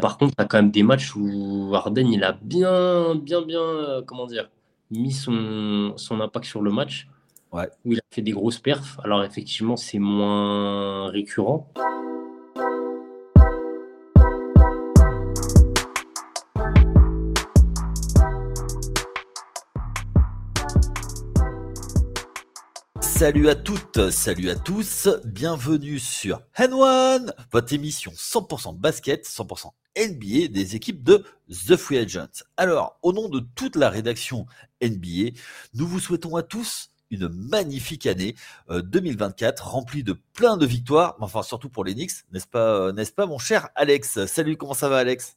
Par contre, tu as quand même des matchs où Arden, il a bien, bien, bien, euh, comment dire, mis son, son impact sur le match. Ouais. Où il a fait des grosses perfs. Alors, effectivement, c'est moins récurrent. Salut à toutes, salut à tous, bienvenue sur N1, votre émission 100% basket, 100% NBA des équipes de The Free Agents. Alors, au nom de toute la rédaction NBA, nous vous souhaitons à tous une magnifique année 2024 euh, remplie de plein de victoires, enfin surtout pour les Knicks, n'est-ce pas, euh, n'est-ce pas mon cher Alex? Salut, comment ça va Alex?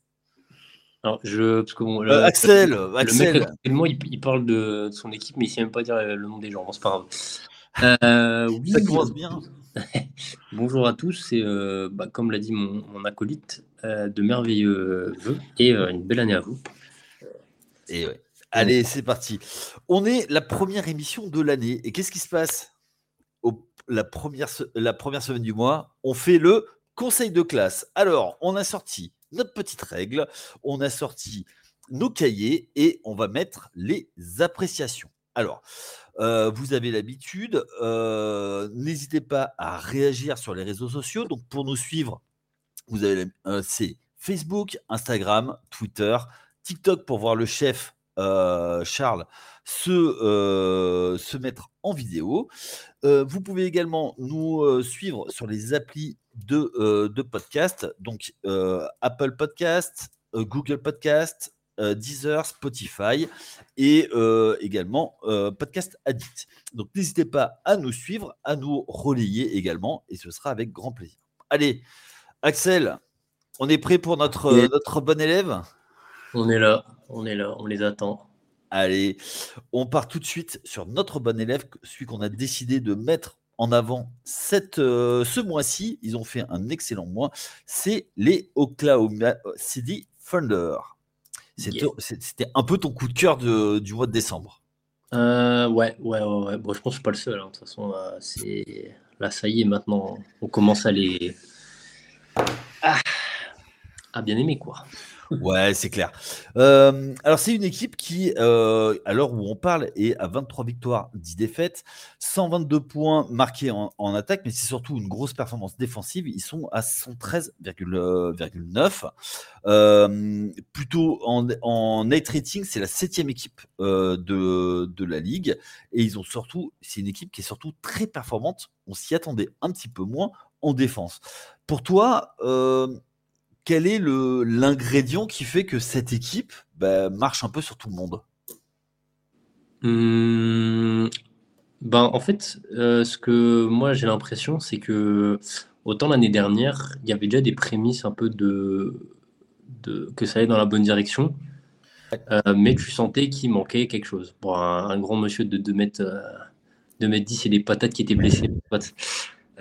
Alors, je, parce que euh, Axel, le, Axel. Mec, il, parle de, son équipe, mais il ne sait même pas dire le nom des gens. c'est pas grave. Euh, oui, Ça commence bien. Bonjour à tous, c'est euh, bah, comme l'a dit mon, acolyte, euh, de merveilleux vœux et une belle année à vous. Et Allez, c'est parti. On est la première émission de l'année. Et qu'est-ce qui se passe? Au, la, première, la première semaine du mois On fait le conseil de classe. Alors, on a sorti notre petite règle, on a sorti nos cahiers et on va mettre les appréciations. Alors, vous avez l'habitude. N'hésitez pas à réagir sur les réseaux sociaux. Donc, pour nous suivre, vous avez c'est Facebook, Instagram, Twitter, TikTok pour voir le chef Charles se, se mettre en vidéo. vous pouvez également nous suivre sur les applis de, de podcast, donc Apple Podcast, Google Podcast, Deezer, Spotify et euh, également euh, Podcast Addict. Donc n'hésitez pas à nous suivre, à nous relayer également et ce sera avec grand plaisir. Allez, Axel, on est prêt pour notre, notre bon élève? On est là, on est là, on les attend. Allez, on part tout de suite sur notre bon élève, celui qu'on a décidé de mettre en avant cette, ce mois-ci. Ils ont fait un excellent mois. C'est les Oklahoma City Thunder. C'était un peu ton coup de cœur du mois de décembre. Euh, ouais, ouais, ouais, Bon, je pense que je suis pas le seul. Hein. De toute façon, là, là, ça y est, maintenant, on commence à les. Ah, à bien aimer, quoi. Ouais, c'est clair. Euh, alors, c'est une équipe qui, euh, à l'heure où on parle, est à 23 victoires, 10 défaites, 122 points marqués en, attaque, mais c'est surtout une grosse performance défensive. Ils sont à 113,9. Euh, plutôt en, en net rating, c'est la septième équipe de, de la ligue. Et ils ont surtout, c'est une équipe qui est surtout très performante. On s'y attendait un petit peu moins en défense. Pour toi, quel est l'ingrédient qui fait que cette équipe bah, marche un peu sur tout le monde? Mmh, ben, En fait, euh, ce que moi j'ai l'impression, c'est que autant l'année dernière, il y avait déjà des prémices un peu de, que ça allait dans la bonne direction, euh, mais tu sentais qu'il manquait quelque chose. Bon, un, grand monsieur de 2 mètres, euh, mètres 10 et des patates qui étaient blessées.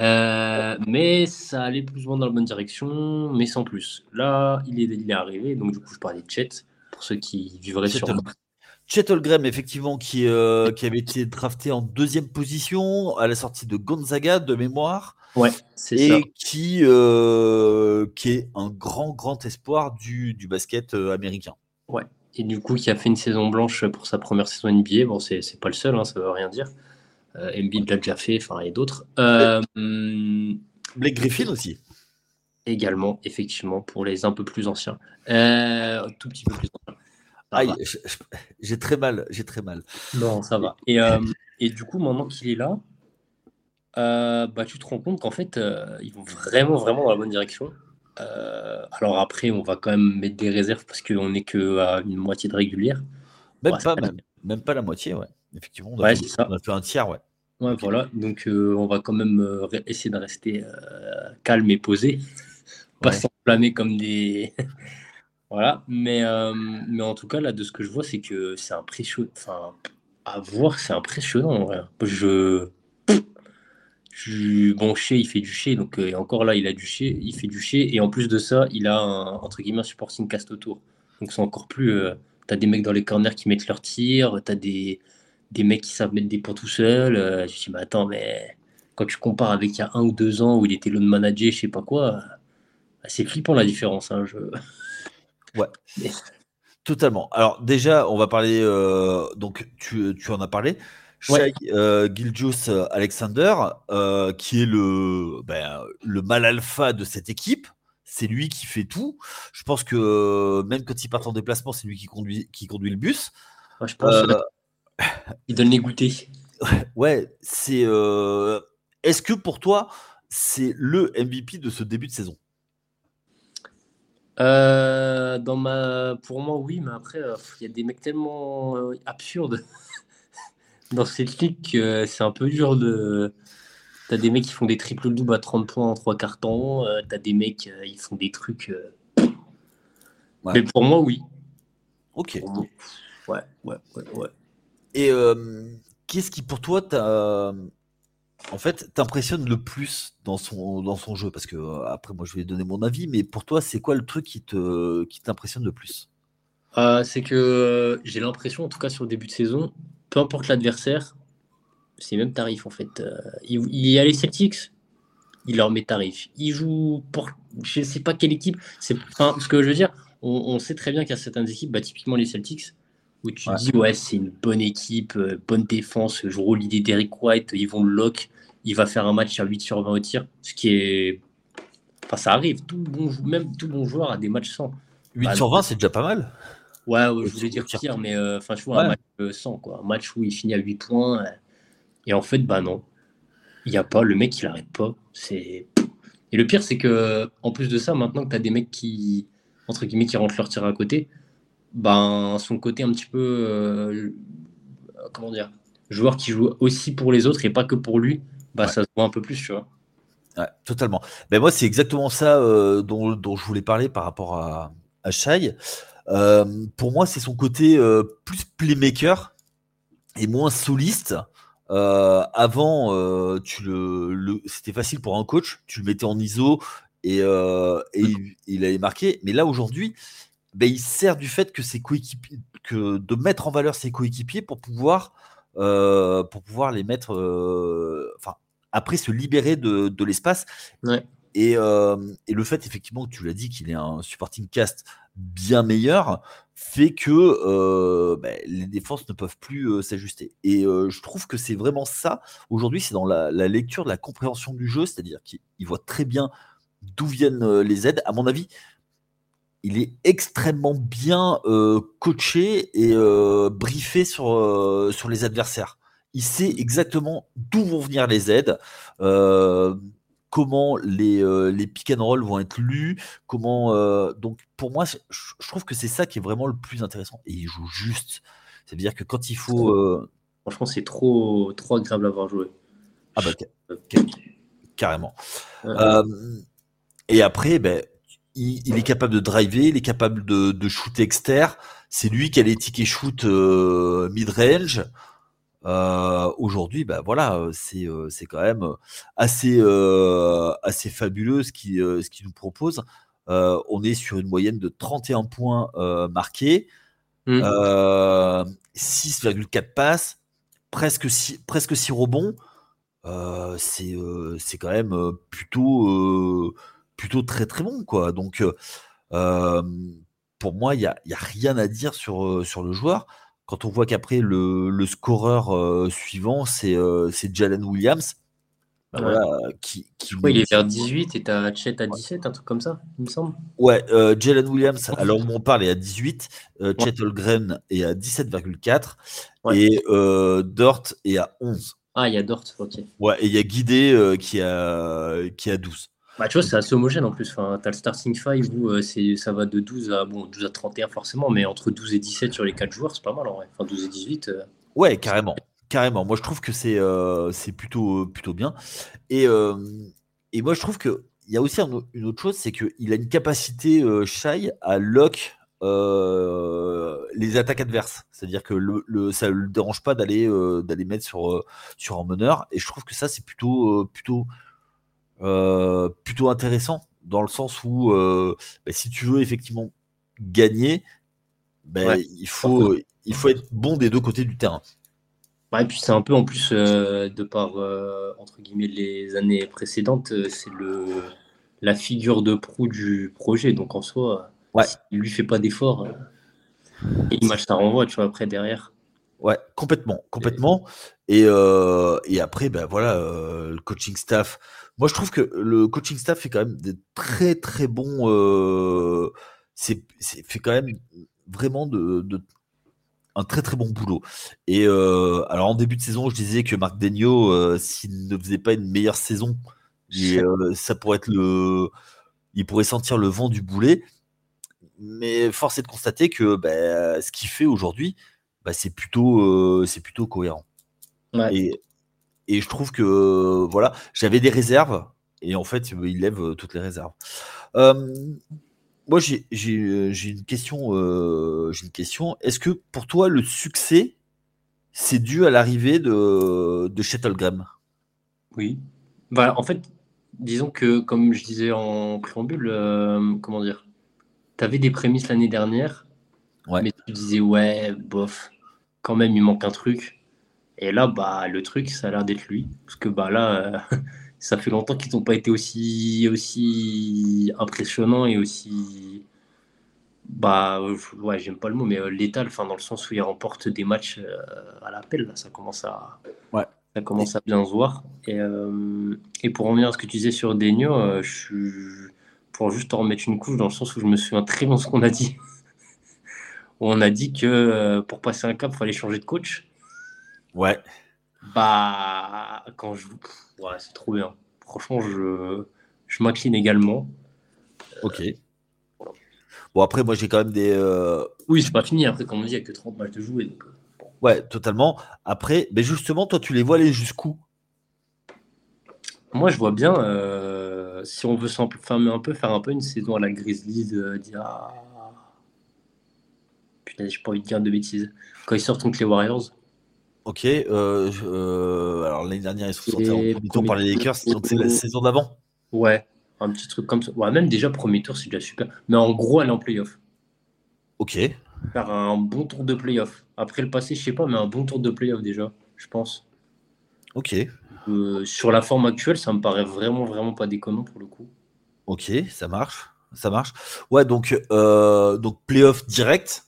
Euh, mais ça allait plus ou moins dans la bonne direction, mais sans plus. Là, il est, il est arrivé, donc du coup, je parlais de Chet, pour ceux qui vivraient sur. Chet Holmgren, effectivement, qui, euh, qui avait été drafté en deuxième position à la sortie de Gonzaga de mémoire. Ouais, c'est ça. Et qui, euh, qui est un grand, grand espoir du, du basket américain. Ouais. Et du coup, qui a fait une saison blanche pour sa première saison NBA. Bon, c'est pas le seul, hein, ça veut rien dire. Euh, Embiid l'a déjà fait, enfin, et d'autres. Euh, Blake Griffin aussi. Également, effectivement, pour les un peu plus anciens. Euh, tout petit peu plus anciens. j'ai très mal, j'ai très mal. Non, ça va. Et, euh, et du coup, maintenant qu'il est là, bah, tu te rends compte qu'en fait, ils vont vraiment, vraiment dans la bonne direction. alors après, on va quand même mettre des réserves parce qu'on n'est qu'à une moitié de régulière. Même pas, même, même, pas la moitié, ouais. Effectivement, on a, fait, un tiers, ouais. Ouais, voilà. Donc, euh, on va quand même euh, essayer de rester euh, calme et posé, pas s'enflammer comme des. voilà. Mais, mais en tout cas, là, de ce que je vois, c'est que c'est impressionnant. Enfin, à voir, c'est impressionnant. Je. je... Bon, Chez, il fait du Chez, donc encore là, il a du Chez, il fait du Chez, et en plus de ça, il a un, entre guillemets un supporting cast autour. Donc c'est encore plus. t'as des mecs dans les corners qui mettent leurs tirs, t'as des des mecs qui savent mettre des points tout seuls. Euh, je me dis, mais attends, mais quand tu compares avec il y a un ou deux ans où il était l'on manager, je sais pas quoi, C'est flippant la différence. Hein, je... Ouais. Totalement. Alors déjà, on va parler. Euh, donc tu, tu, en as parlé. Shai euh, Alexander, euh, qui est le, ben, le mal alpha de cette équipe. C'est lui qui fait tout. Je pense que même quand il part en déplacement, c'est lui qui conduit, qui conduit le bus. je pense. Il donne les goûters. Ouais, c'est. Est-ce que pour toi, c'est le MVP de ce début de saison? Euh, dans ma... Pour moi, oui, mais après, euh, il y a des mecs tellement euh, absurdes dans cette ligue que c'est un peu dur de. T'as des mecs qui font des triple doubles à 30 points en 3 quarts temps. T'as des mecs, ils font des trucs. Mais pour moi, oui. Ok. Ouais, ouais, ouais, ouais. Et qu'est-ce qui, pour toi, t'impressionne le plus dans son, jeu? Parce que, euh, après, moi, je vais donner mon avis, mais pour toi, c'est quoi le truc qui, t'impressionne le plus? Euh, C'est que euh, j'ai l'impression, en tout cas sur le début de saison, peu importe l'adversaire, c'est même tarif en fait. il, y a les Celtics, il leur met tarif. Il joue pour je sais pas quelle équipe. C'est, ce que je veux dire, on, sait très bien qu'il y a certaines équipes, bah, typiquement les Celtics, où tu dis ouais c'est une bonne équipe, bonne défense, je roule l'idée d'Eric White, ils vont le lock il va faire un match à 8 sur 20 au tir, ce qui est. Enfin, ça arrive, tout bon, même tout bon joueur a des matchs sans. 8 bah, sur 20, c'est déjà pas mal. Ouais, je voulais dire tir, mais euh, enfin, je vois un match sans, quoi. Un match où il finit à 8 points. Et en fait, bah non. Il n'y a pas, le mec, il arrête pas. C'est. Et le pire, c'est que, en plus de ça, maintenant que tu as des mecs qui, entre guillemets, qui rentrent leur tir à côté, ben, son côté un petit peu. Euh, comment dire Joueur qui joue aussi pour les autres et pas que pour lui, bah, ça se voit un peu plus, tu vois. Ouais, totalement. Ben moi, c'est exactement ça euh, dont, dont, je voulais parler par rapport à, à Shai. Euh, pour moi, c'est son côté plus playmaker et moins soliste. avant, tu le, c'était facile pour un coach, tu le mettais en ISO et, et il, allait marquer. Mais là, aujourd'hui, ben, il sert du fait que ses coéquipiers, que de mettre en valeur ses coéquipiers pour pouvoir, pour pouvoir les mettre, enfin, après se libérer de, l'espace. Et, euh, et, le fait, effectivement, que tu l'as dit, qu'il ait un supporting cast bien meilleur, fait que euh, ben, les défenses ne peuvent plus euh, s'ajuster. Et je trouve que c'est vraiment ça. Aujourd'hui, c'est dans la, lecture de la compréhension du jeu, c'est-à-dire qu'il voit très bien d'où viennent les aides. À mon avis, il est extrêmement bien coaché et briefé sur, sur les adversaires il sait exactement d'où vont venir les aides, euh, comment les, euh, les pick and roll vont être lus, comment. Euh, donc pour moi, je, trouve que c'est ça qui est vraiment le plus intéressant. Et il joue juste. C'est-à-dire que quand il faut. Franchement, c'est trop, trop agréable à voir jouer. Ah bah, carrément. et après, ben, il, est capable de driver, il est capable de, de shooter externe. C'est lui qui a les tickets shoot mid-range. Euh, aujourd'hui, bah voilà, euh, c'est euh, c'est quand même assez assez fabuleux ce qu'il ce qu'il nous propose. on est sur une moyenne de 31 points marqués, 6,4 mmh. passes, presque 6, presque 6 rebonds. c'est c'est quand même plutôt plutôt très très bon quoi. Donc pour moi, il n'y a, y a, rien à dire sur, sur le joueur quand on voit qu'après le, scoreur euh, suivant, c'est euh, Jalen Williams, bah voilà, qui, il est vers 18 et t'as Chet à 17, un truc comme ça, il me semble. Ouais, euh, Jalen Williams, alors on parle, est à 18, Chet Holgren est à 17,4 et Dort est à 11. Ah, il y a Dort, ok. Ouais, et il y a Guidé qui, a, qui a 12. Bah, tu vois, c'est assez homogène en plus. Enfin, tu as le starting 5 où euh, ça va de 12 à, bon, 12 à 31 forcément, mais entre 12 et 17 sur les 4 joueurs, c'est pas mal en vrai. Enfin, 12 et 18. Euh, ouais, carrément. Carrément. Moi, je trouve que c'est euh, c'est plutôt, plutôt bien. Et, et moi, je trouve qu'il y a aussi une autre chose, c'est qu'il a une capacité shy à lock les attaques adverses. C'est-à-dire que le, ça ne le dérange pas d'aller d'aller mettre sur, sur un meneur. Et je trouve que ça, c'est plutôt, plutôt euh, plutôt intéressant dans le sens où euh, bah, si tu veux effectivement gagner, bah, il, faut, il faut être bon des deux côtés du terrain. et puis c'est un peu en plus, euh, de par entre guillemets les années précédentes, c'est le la figure de proue du projet. Donc en soi, ouais. il lui fait pas d'effort, il match ça renvoie, tu vois, après derrière. Ouais, complètement, complètement. Et, et après, ben voilà, le coaching staff. Moi, je trouve que le coaching staff fait quand même des très très bons. c'est fait quand même vraiment de, un très très bon boulot. Et euh, alors en début de saison, je disais que Marc Degno, euh, s'il ne faisait pas une meilleure saison, euh, ça pourrait être le, il pourrait sentir le vent du boulet. Mais force est de constater que bah, ce qu'il fait aujourd'hui, bah, c'est plutôt, c'est plutôt cohérent. Et, et, je trouve que voilà, j'avais des réserves et en fait, il lève toutes les réserves. Moi, j'ai une question. Euh, j'ai une question. Est-ce que pour toi, le succès, c'est dû à l'arrivée de, de Shuttlegram? Oui. Bah, en fait, disons que, comme je disais en préambule, euh, comment dire, tu avais des prémices l'année dernière, mais tu disais, ouais, bof, quand même, il manque un truc. Et là, bah, le truc, ça a l'air d'être lui. Parce que bah, là, euh, ça fait longtemps qu'ils n'ont pas été aussi, aussi impressionnants et aussi. Bah, ouais, j'aime pas le mot, mais euh, létal, enfin, dans le sens où ils remportent des matchs euh, à l'appel, ça commence à. Ouais. Ça commence à bien se voir. Et, euh, et pour revenir à ce que tu disais sur Denio, je suis. Pour juste en remettre une couche, dans le sens où je me souviens très bien de ce qu'on a dit. on a dit que pour passer un cap, il fallait changer de coach. Ouais. Bah, quand je. Ouais, c'est trop bien. Franchement, je, je m'incline également. Ok. Bon, après, moi, j'ai quand même des. Euh, oui, c'est pas fini. Après, comme on dit, il n'y a que 30 matchs de jouer. Donc... Euh, ouais, totalement. Après, mais justement, toi, tu les vois aller jusqu'où? Moi, je vois bien, euh, si on veut s'enfermer un peu, faire un peu une saison à la Grizzlies, euh, dire. Putain, j'ai pas envie de dire de bêtises. Quand ils sortent contre les Warriors. Ok. Euh, euh, alors l'année dernière, ils sont sortis en premier tour par les Lakers, donc c'est la saison d'avant. Ouais, un petit truc comme ça. Ouais, même déjà premier tour, c'est déjà super. Mais en gros, elle est en playoff. Ok. Faire un bon tour de playoff. Après le passé, je sais pas, mais un bon tour de playoff déjà, je pense. Ok. Euh, sur la forme actuelle, ça me paraît vraiment, vraiment pas déconnant pour le coup. Ok, ça marche. Ça marche. Ouais, donc, donc playoff direct.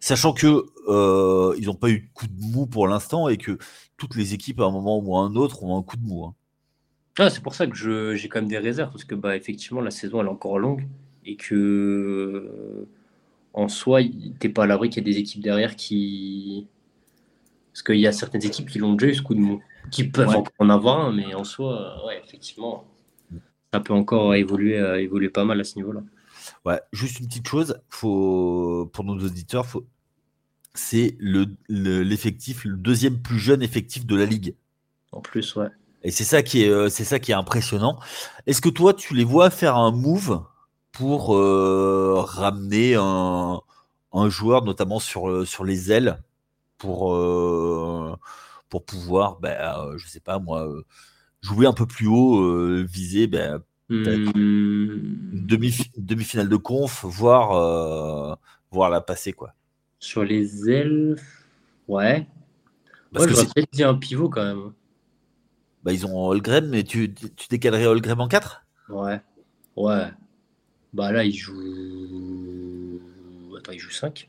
Sachant que euh, ils n'ont pas eu de coup de mou pour l'instant et que toutes les équipes, à un moment ou à un autre, ont un coup de mou. Hein. Ah, c'est pour ça que j'ai quand même des réserves, parce que bah, effectivement, la saison elle est encore longue et que en soi, t'es pas à l'abri qu'il y a des équipes derrière qui. Parce qu'il y a certaines équipes qui l'ont déjà eu ce coup de mou, qui peuvent encore en avoir un, mais en soi, ouais, effectivement, ça peut encore évoluer, euh, évoluer pas mal à ce niveau-là. Ouais, juste une petite chose, faut, pour nos auditeurs, faut, c'est l'effectif, le, deuxième plus jeune effectif de la ligue. En plus, ouais. Et c'est ça qui est, euh, c'est ça qui est impressionnant. Est-ce que toi, tu les vois faire un move pour euh, ramener un, joueur, notamment sur, euh, sur les ailes, pour, pour pouvoir, ben, je sais pas moi, jouer un peu plus haut, viser ben, hmm. une demi-finale de conf, voire, voir la passer quoi. Sur les ailes, ouais. Parce que c'est peut-être dit un pivot quand même. Bah, ils ont Holgren, mais tu, tu décalerais Holgren en 4 Ouais. Ouais. Bah là, il joue. Attends, il joue 5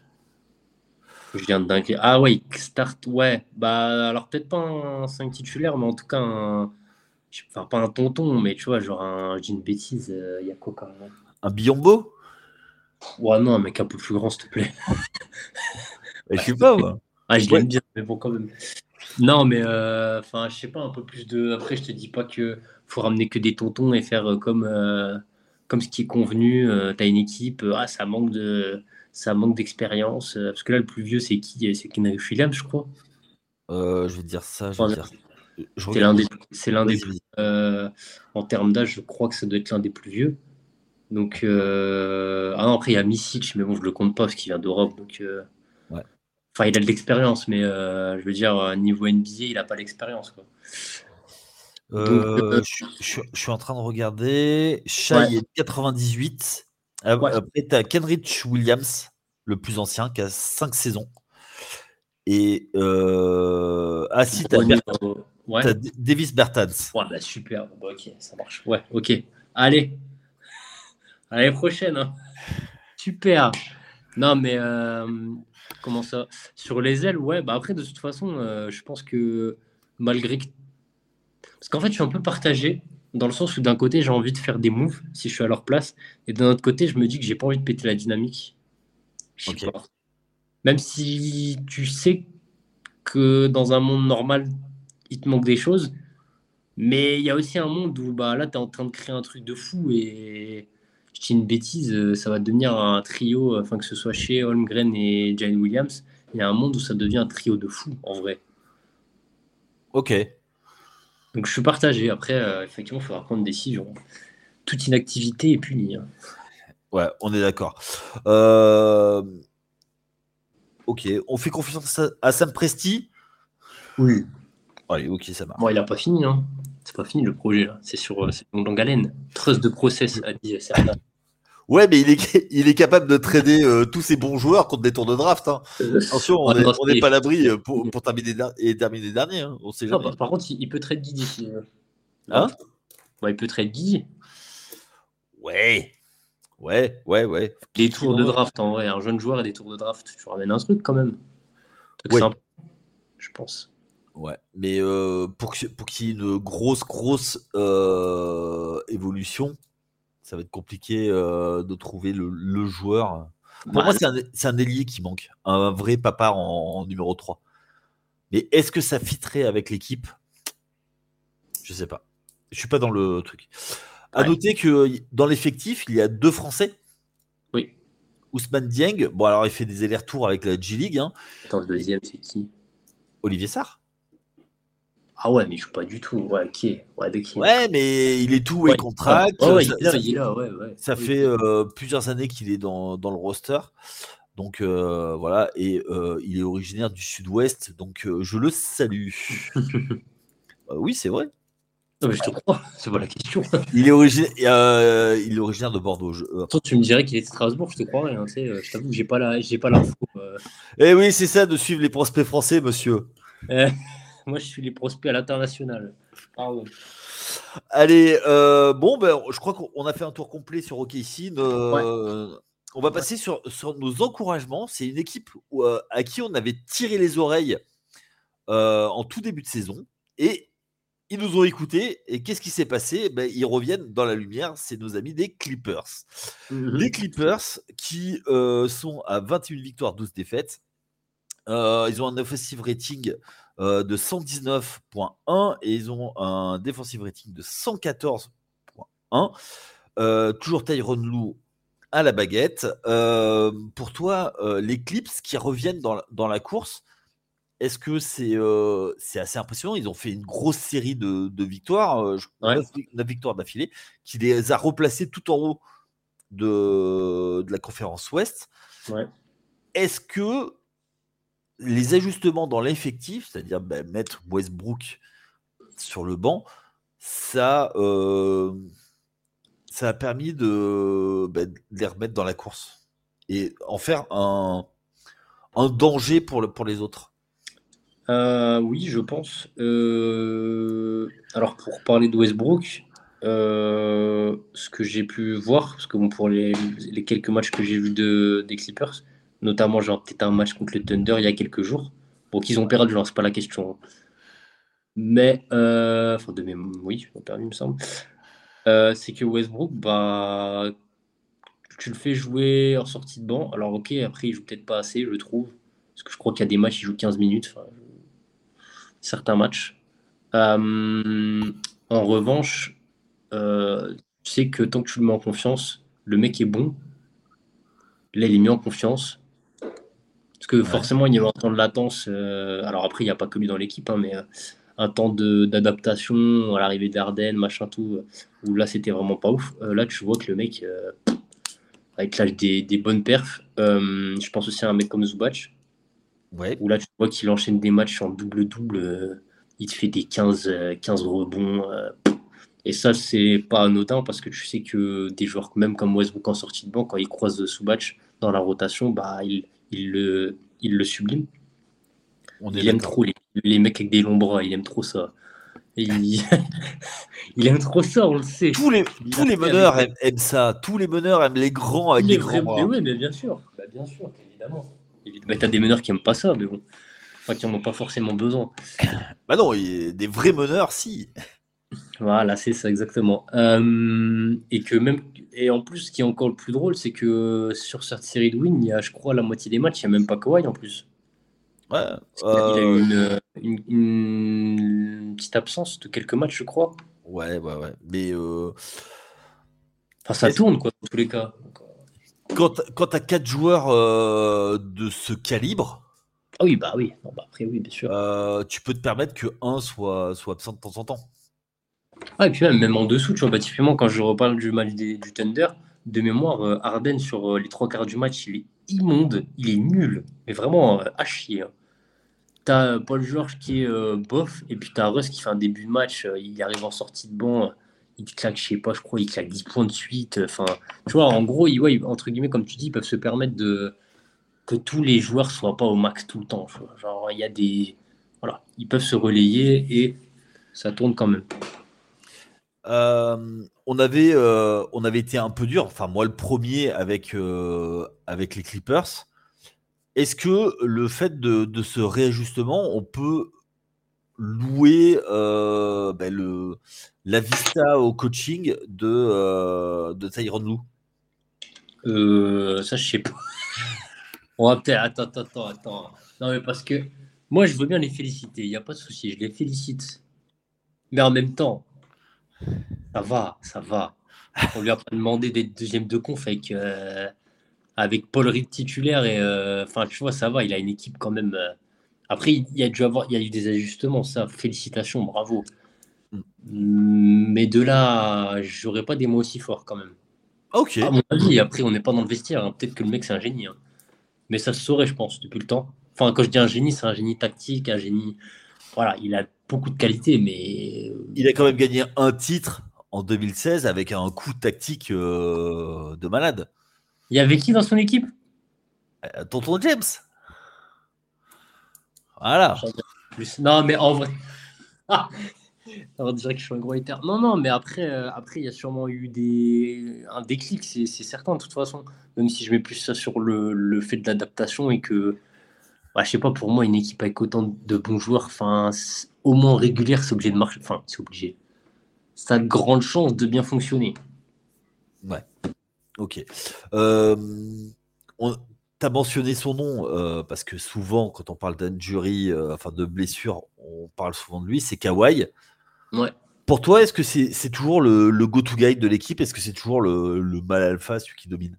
Je viens de dinguer. Ah ouais, start, ouais. Bah alors peut-être pas un 5 titulaire, mais en tout cas un. Enfin, pas un tonton, mais tu vois, genre un. Je dis une bêtise, euh, il y a quoi quand même Un Biombo? Ouais, non, un mec un peu plus grand, s'il te plaît. je sais pas, moi. Ah, je l'aime bien, mais bon, quand même. Non, mais euh, enfin, je sais pas, un peu plus de. Après, je te dis pas que faut ramener que des tontons et faire euh, comme, euh, comme ce qui est convenu. tu as une équipe, ah, ça manque de, ça manque d'expérience. parce que là, le plus vieux, c'est qui? C'est Kenry Williams, je crois. je vais dire ça. Je vais dire... C'est l'un des, c'est l'un des, en termes d'âge, je crois que ça doit être l'un des plus vieux. Donc, euh... ah non, après, il y a Misic, mais bon, je le compte pas parce qu'il vient d'Europe. Donc, euh... ouais. Enfin, il a de l'expérience, mais euh, je veux dire, niveau NBA, il n'a pas l'expérience. Euh, je, je, suis en train de regarder. Shai ouais. est 98. Ouais. Après, tu as Kenrich Williams, le plus ancien, qui a 5 saisons. Et euh... ah si, t'as Ouais. T'as Davis Bertans. Ouais, bah super. Bah, ok, ça marche. Ouais, ok. Allez. À l'année prochaine. hein. Super. Non, mais euh, comment ça? Sur les ailes, ouais. Bah après, de toute façon, euh, je pense que malgré que. Parce qu'en fait, je suis un peu partagé dans le sens où d'un côté, j'ai envie de faire des moves si je suis à leur place, et d'un autre côté, je me dis que j'ai pas envie de péter la dynamique. Je sais Ok. pas. Même si tu sais que dans un monde normal, il te manque des choses, mais il y a aussi un monde où bah, là, tu es en train de créer un truc de fou et je dis une bêtise, euh, ça va devenir un trio, enfin que ce soit chez Holmgren et Jane Williams, il y a un monde où ça devient un trio de fou en vrai. Ok. Donc je suis partagé. Après, euh, effectivement, il faudra prendre une décision. Toute inactivité est punie. hein. Ouais, on est d'accord. Euh, Ok, on fait confiance à Sam Presti? Oui. Allez, ok, ça marche. Bon, il n'a pas fini. Hein. C'est pas fini le projet là. C'est sur euh, c'est une longue haleine. Trust de process, a dit. Ouais, mais il est, il est capable de trader euh, tous ses bons joueurs contre des tours de draft. hein. Attention, on n'est pas à l'abri euh, pour, pour terminer, et terminer dernier. hein. On sait Non, jamais. par, par contre, il, il peut trade Guidi. euh. Hein? Ouais, il peut trade Guidi. Ouais. Ouais, ouais, ouais. Des tours de draft en vrai. Un jeune joueur et des tours de draft, tu ramènes un truc quand même. Un truc Ouais. sympa, je pense. Ouais, mais euh, pour qu'il y ait une grosse, grosse euh, évolution, ça va être compliqué euh, de trouver le, le joueur. Pour Bah, moi, c'est un, ailier qui manque, un vrai papa en, en numéro 3. Mais est-ce que ça fitterait avec l'équipe? Je sais pas. Je suis pas dans le truc. À Ouais. noter que dans l'effectif, il y a deux Français. Oui. Ousmane Dieng, bon alors il fait des allers-retours avec la G-League, hein. Attends, le deuxième, c'est qui? Olivier Sarr. Ah ouais, mais il joue pas du tout. Ouais, qui Ouais, de qui? Ouais, mais il est tout Ouais. et contract. Ouais, ça, il est là, ça il est fait, là, ça euh, plusieurs années qu'il est dans, dans le roster. Donc euh, voilà, et euh, il est originaire du sud-ouest, donc euh, je le salue. Oui, c'est vrai. Non, mais je te crois, c'est pas la question. Il est, originaire, il est originaire de Bordeaux. je- Toi, tu me dirais qu'il était de Strasbourg, je te croirais. Hein, je t'avoue que j'ai pas l'info. Eh oui, c'est ça de suivre les prospects français, monsieur. Moi, je suis les prospects à l'international. Pardon. Allez, euh, bon, ben, je crois qu'on a fait un tour complet sur OKC. Euh, On va passer sur, sur nos encouragements. C'est une équipe où, euh, à qui on avait tiré les oreilles euh, en tout début de saison. Et ils nous ont écoutés. Et qu'est-ce qui s'est passé? Ben, Ils reviennent dans la lumière. C'est nos amis des Clippers. Les Clippers qui euh, sont à 21 victoires, 12 défaites. Euh, ils ont un offensive rating euh, de 119.1 et ils ont un defensive rating de 114.1. Euh, toujours Tyron Lou à la baguette. Euh, pour toi, les Clips qui reviennent dans la, dans la course, est-ce que c'est assez impressionnant? Ils ont fait une grosse série de, de victoires, Ouais. neuf vi- neuf victoires d'affilée, qui les a replacés tout en haut de, de la conférence Ouest. Ouais. Est-ce que les ajustements dans l'effectif, c'est-à-dire ben, mettre Westbrook sur le banc, ça, euh, a permis de, ben, de les remettre dans la course et en faire un, danger pour, le, pour les autres Euh, oui, je pense. Euh, alors, pour parler de Westbrook, ce que j'ai pu voir, parce que pour les, quelques matchs que j'ai vus de, des Clippers, notamment genre peut-être un match contre le Thunder il y a quelques jours, bon, qu'ils ont perdu, c'est pas la question. hein. Mais, euh, enfin, de même, oui, ils ont perdu, il me semble. Euh, c'est que Westbrook, bah, tu le fais jouer en sortie de banc. Alors, ok, après, il joue peut-être pas assez, je trouve. Parce que je crois qu'il y a des matchs, il joue 15 minutes. Enfin, certains matchs. Euh, en revanche, euh, tu sais que tant que tu le mets en confiance, le mec est bon. Là, il est mis en confiance. Parce que forcément, il y a eu un temps de latence. euh, alors après, il n'y a pas que lui dans l'équipe, hein, mais euh, un temps d'adaptation à l'arrivée d'Arden, machin tout, euh, où là, c'était vraiment pas ouf. Là, tu vois que le mec, il te lâche des, des bonnes perfs. Je pense aussi à un mec comme Zubac Ouais. où là tu vois qu'il enchaîne des matchs en double-double, il te fait des 15, euh, 15 rebonds. et ça, c'est pas anodin parce que tu sais que des joueurs même comme Westbrook en sortie de banc, quand ils croisent Subach dans la rotation, bah, il, il, le, il le sublime. On Il aime trop les, les mecs avec des longs bras, il aime trop ça. il... il aime trop ça, on le sait. Tous les, tous les meneurs aiment, ça. Tous les meneurs aiment les grands avec les, grands Mais oui, mais bien sûr. Bah, bien sûr, évidemment. Mais t'as des meneurs qui aiment pas ça, mais bon. Enfin, qui en ont pas forcément besoin. Bah non, des vrais meneurs, si. Voilà, c'est ça exactement. Euh, et que même et en plus, ce qui est encore le plus drôle, c'est que sur cette série de win, il y a, je crois, la moitié des matchs, il n'y a même pas Kawhi en plus. Ouais. Il a eu euh, une, petite absence de quelques matchs, je crois. Ouais, ouais, ouais. Mais euh, enfin, ça tourne quoi, dans tous les cas. Quand, quand tu as quatre joueurs de ce calibre. Ah oui, bah oui. bah après, oui, bien sûr. tu peux te permettre que un soit, soit absent de temps en temps. Ah, et puis même, en dessous, tu vois, bah, typiquement, quand je reparle du match du Thunder, de mémoire, euh, Arden, sur euh, les trois quarts du match, il est immonde, il est nul, mais vraiment euh, à chier. Hein. T'as Paul George qui est bof, et puis t'as Russ qui fait un début de match, il arrive en sortie de banc, il claque, je sais pas, je crois, il claque 10 points de suite. Enfin, tu vois, en gros, ils, entre guillemets, comme tu dis, ils peuvent se permettre de que tous les joueurs soient pas au max tout le temps. Genre, il y a des. Voilà, ils peuvent se relayer et ça tourne quand même. Euh, on, avait, euh, on avait été un peu dur, enfin moi le premier avec, euh, avec les Clippers. Est-ce que le fait de, ce réajustement, on peut louer ben, le, la vista au coaching de, de Tyron Lou Ça, je sais pas. On va peut-être. Attends, attends, attends. Non, mais parce que moi, je veux bien les féliciter, il n'y a pas de souci, je les félicite. Mais en même temps, ça va, ça va. On lui a pas demandé d'être deuxième de conf avec, euh, avec Paul Reed titulaire. Et euh, enfin, tu vois, ça va. Il a une équipe quand même. Euh, après, il y a dû avoir, il y a eu des ajustements. Ça, félicitations, bravo. Mais de là, j'aurais pas des mots aussi forts quand même. Ok. À mon avis, après, on n'est pas dans le vestiaire. Hein. Peut-être que le mec, c'est un génie. Hein. Mais ça se saurait, je pense, depuis le temps. Enfin, quand je dis un génie, c'est un génie tactique, un génie. Voilà, il a beaucoup de qualité, mais. Il a quand même gagné un titre en 2016 avec un coup tactique euh, de malade. Il y avait qui dans son équipe? Euh, Tonton James. Voilà. Non, mais en vrai. Ah on dirait que je suis un gros hater. Non, non, mais après, euh, après, il y a sûrement eu des... un déclic, c'est certain, de toute façon. Même si je mets plus ça sur le, le fait de l'adaptation et que, bah, je sais pas, pour moi, une équipe avec autant de bons joueurs, enfin, au moins régulière, c'est obligé de marcher. Enfin, c'est obligé. Ça a de grandes chances de bien fonctionner. Ouais. Ok. Euh, tu as mentionné son nom euh, parce que souvent, quand on parle d'injury, euh, enfin de blessure, on parle souvent de lui. C'est Kawhi. Ouais. Pour toi, est-ce que c'est toujours le, go-to guide de l'équipe? Est-ce que c'est toujours le, mal alpha, celui qui domine?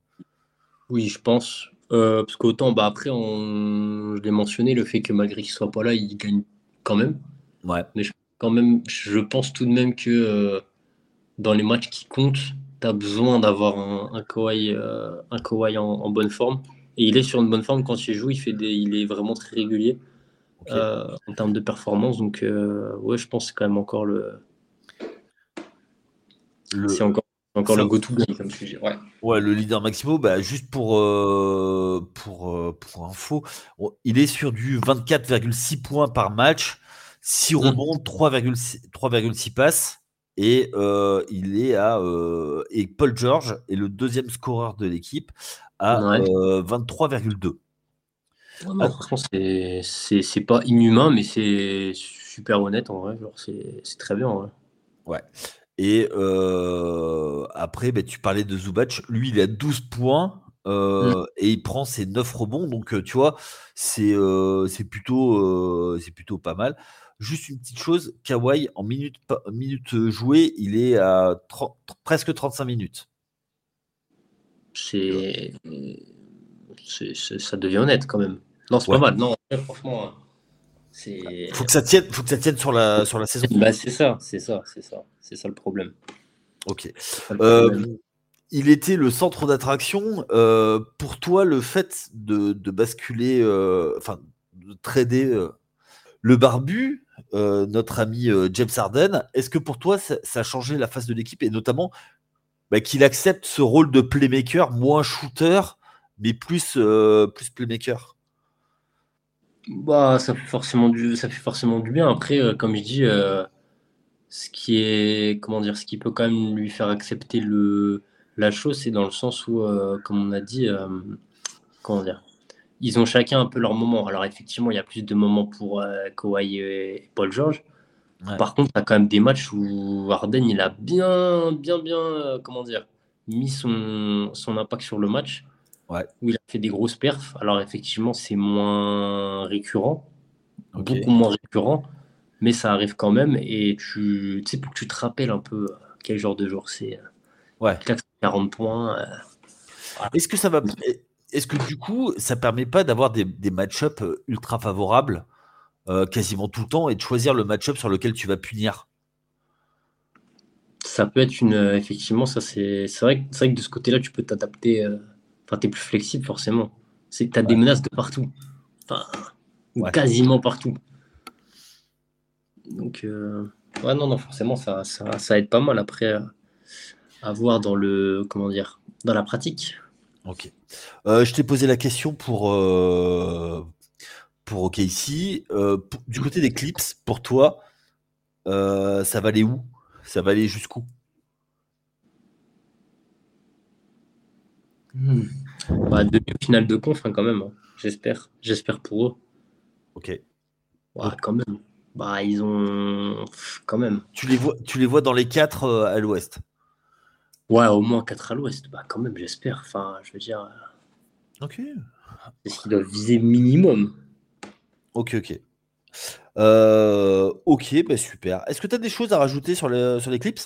Oui, je pense. parce qu'autant, bah, après, on... je l'ai mentionné, le fait que malgré qu'il soit pas là, il gagne quand même. Ouais. Mais je, quand même, je pense tout de même que euh, dans les matchs qui comptent, tu as besoin d'avoir un, un Kawhi, euh, un en, bonne forme. Et il est sur une bonne forme quand il joue, il, fait des, il est vraiment très régulier euh, en termes de performance. Donc, ouais, je pense que c'est quand même encore le. C'est encore, encore le go-to comme sujet. Ouais. ouais. le leader Maximo, bah, juste pour, pour, pour info, il est sur du 24,6 points par match. 6 mmh. rebonds, 3,6 passes. Et euh, il est à. Euh, et Paul George est le deuxième scoreur de l'équipe à 23,2. Euh, ah. franchement, c'est pas inhumain, mais c'est super honnête en vrai. C'est très bien. Ouais. ouais. Et après, bah, tu parlais de Zubac. Lui, il a 12 points. Mmh. Et il prend ses 9 rebonds. Donc, tu vois, c'est plutôt, c'est plutôt pas mal. Juste une petite chose, Kawhi, en minutes minute jouées, il est à presque 35 minutes. C'est, ça devient honnête quand même. Non, c'est pas mal. Non, franchement, hein, c'est. Faut que ça tienne, faut que ça tienne sur la sur la saison. Bah, c'est ça, c'est ça, c'est ça, c'est ça le problème. Ok. Euh, il était le centre d'attraction. Euh, pour toi, le fait de, basculer, euh, enfin, de trader le barbu, euh, notre ami euh, James Harden. Est-ce que pour toi, ça, a changé la face de l'équipe et notamment bah, qu'il accepte ce rôle de playmaker, moins shooter, mais plus, euh, plus playmaker? Bah, ça fait forcément du, ça fait forcément du bien. Après, comme je dis, ce qui est, comment dire, ce qui peut quand même lui faire accepter le, la chose, c'est dans le sens où, comme on a dit, comment dire, ils ont chacun un peu leur moment. Alors effectivement, il y a plus de moments pour euh, Kawhi et Paul George. Par contre, il y a quand même des matchs où Harden, il a bien, bien, bien, comment dire, mis son, son impact sur le match. Ouais. Où il a fait des grosses perfs. Alors effectivement, c'est moins récurrent, beaucoup moins récurrent mais ça arrive quand même. Et tu, sais, pour que tu te rappelles un peu euh, quel genre de jour c'est. Euh, ouais. 40 points. Euh, est-ce que ça va. Est-ce que du coup, ça permet pas d'avoir des, des match-up ultra favorables quasiment tout le temps et de choisir le match-up sur lequel tu vas punir? Ça peut être une. effectivement, ça c'est vrai, vrai, que de ce côté-là, tu peux t'adapter. Enfin, tu es plus flexible forcément. Tu as des menaces de partout. Enfin, quasiment partout. Donc, euh, ouais, non, non, forcément, ça, ça, ça, aide pas mal après euh, à voir dans le, comment dire, dans la pratique. Ok. Euh, je t'ai posé la question pour, pour OKC. du côté des clips, pour toi, ça va aller où? Ça va aller jusqu'où? Hmm. bah, Demi-finale de conf, hein, quand même. Hein. J'espère. J'espère pour eux. Ok. Ouais, quand même. Bah, ils ont quand même. Tu les vois, tu les vois dans les quatre euh, à l'ouest? Ouais, au moins quatre à l'ouest. Bah, quand même, j'espère. Enfin, je veux dire. Euh, ok. C'est ce qu'ils doivent viser minimum. Ok, ok. Euh, ok, bah super. Est-ce que tu as des choses à rajouter sur les, sur les clips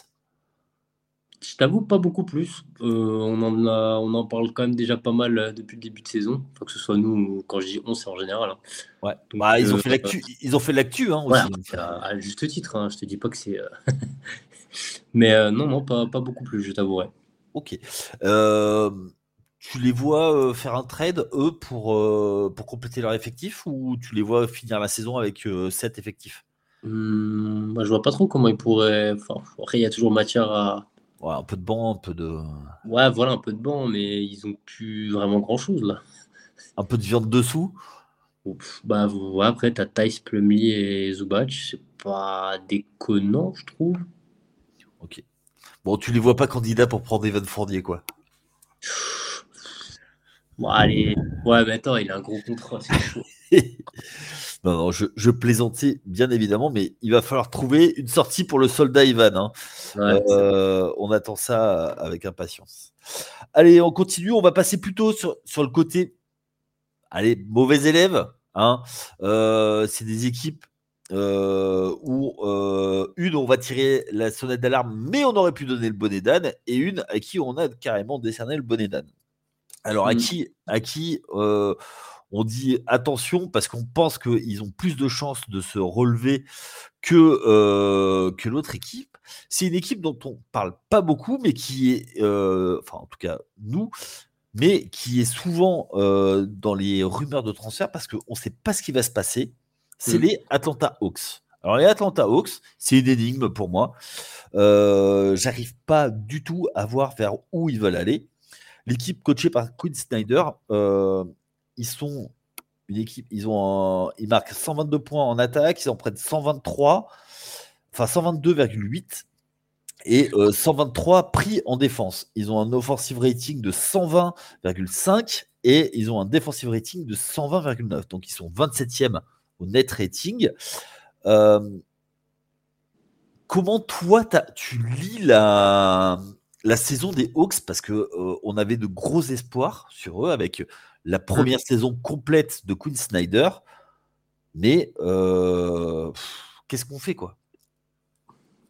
je t'avoue, pas beaucoup plus. Euh, on, en a, on en parle quand même déjà pas mal depuis le début de saison. Enfin, que ce soit nous, quand je dis on, c'est en général. Hein. Ouais. bah, ils, ont fait l'actu, ils ont fait l'actu. Hein, aussi. à, juste titre. Hein. Je te dis pas que c'est. Euh, mais non, non, pas, pas, beaucoup plus, je t'avouerai. Ok. tu les vois faire un trade, eux, pour, pour compléter leur effectif ou tu les vois finir la saison avec 7 effectifs? Hum, bah, Je vois pas trop comment ils pourraient. Enfin, après, il y a toujours matière à un peu de banc, un peu de. Ouais, voilà, un peu de banc, mais ils ont plus vraiment grand chose là. Un peu de viande dessous? Bah, ouais, après, t'as Thais, Plumlee et Zubac, c'est pas déconnant, je trouve. Ok. Bon, tu les vois pas candidats pour prendre Evan Fournier, quoi. Bon, allez. Ouais, mais attends, il a un gros contrat, c'est chaud. Non, non, je, plaisantais bien évidemment, mais il va falloir trouver une sortie pour le soldat Ivan. Hein. Euh, on attend ça avec impatience. Allez, on continue. On va passer plutôt sur, sur le côté. Allez, mauvais élèves. Hein. Euh, c'est des équipes euh, où une, on va tirer la sonnette d'alarme, mais on aurait pu donner le bonnet d'âne, et une à qui on a carrément décerné le bonnet d'âne. Alors, à hmm. qui, à qui on dit attention parce qu'on pense qu'ils ont plus de chances de se relever que, euh, que l'autre équipe. C'est une équipe dont on parle pas beaucoup, mais qui est, euh, enfin en tout cas nous, mais qui est souvent euh, dans les rumeurs de transfert parce qu'on ne sait pas ce qui va se passer. C'est mmh. les Atlanta Hawks. Alors les Atlanta Hawks, c'est une énigme pour moi. J'arrive pas du tout à voir vers où ils veulent aller. L'équipe coachée par Quinn Snyder, ils sont une équipe, ils ont ils marquent 122 points en attaque, ils en prennent 123, enfin 122,8 et 123 euh, pris en défense. Ils ont un offensive rating de 120,5 et ils ont un defensive rating de 120,9. Donc ils sont 27e au net rating. Euh, comment toi tu lis la, la saison des Hawks? Parce que euh, on avait de gros espoirs sur eux avec la première saison complète de Queen Snyder. Mais euh, qu'est-ce qu'on fait quoi?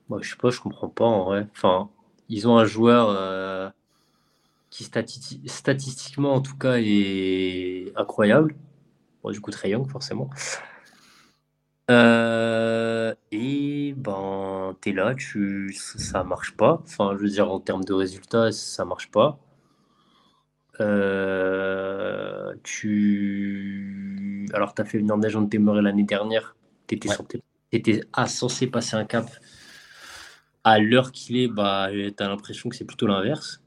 Moi, Je sais pas, je comprends pas en vrai. Enfin, ils ont un joueur euh, qui statistiquement en tout cas est incroyable. du coup, très young forcément. Euh, et ben, es là, tu, ça marche pas. Enfin, je veux dire, en termes de résultats, ça marche pas. Euh, tu... Alors, tu as fait une en de Témoré l'année dernière. Tu étais, étais censé passer un cap. À l'heure qu'il est, bah, tu as l'impression que c'est plutôt l'inverse.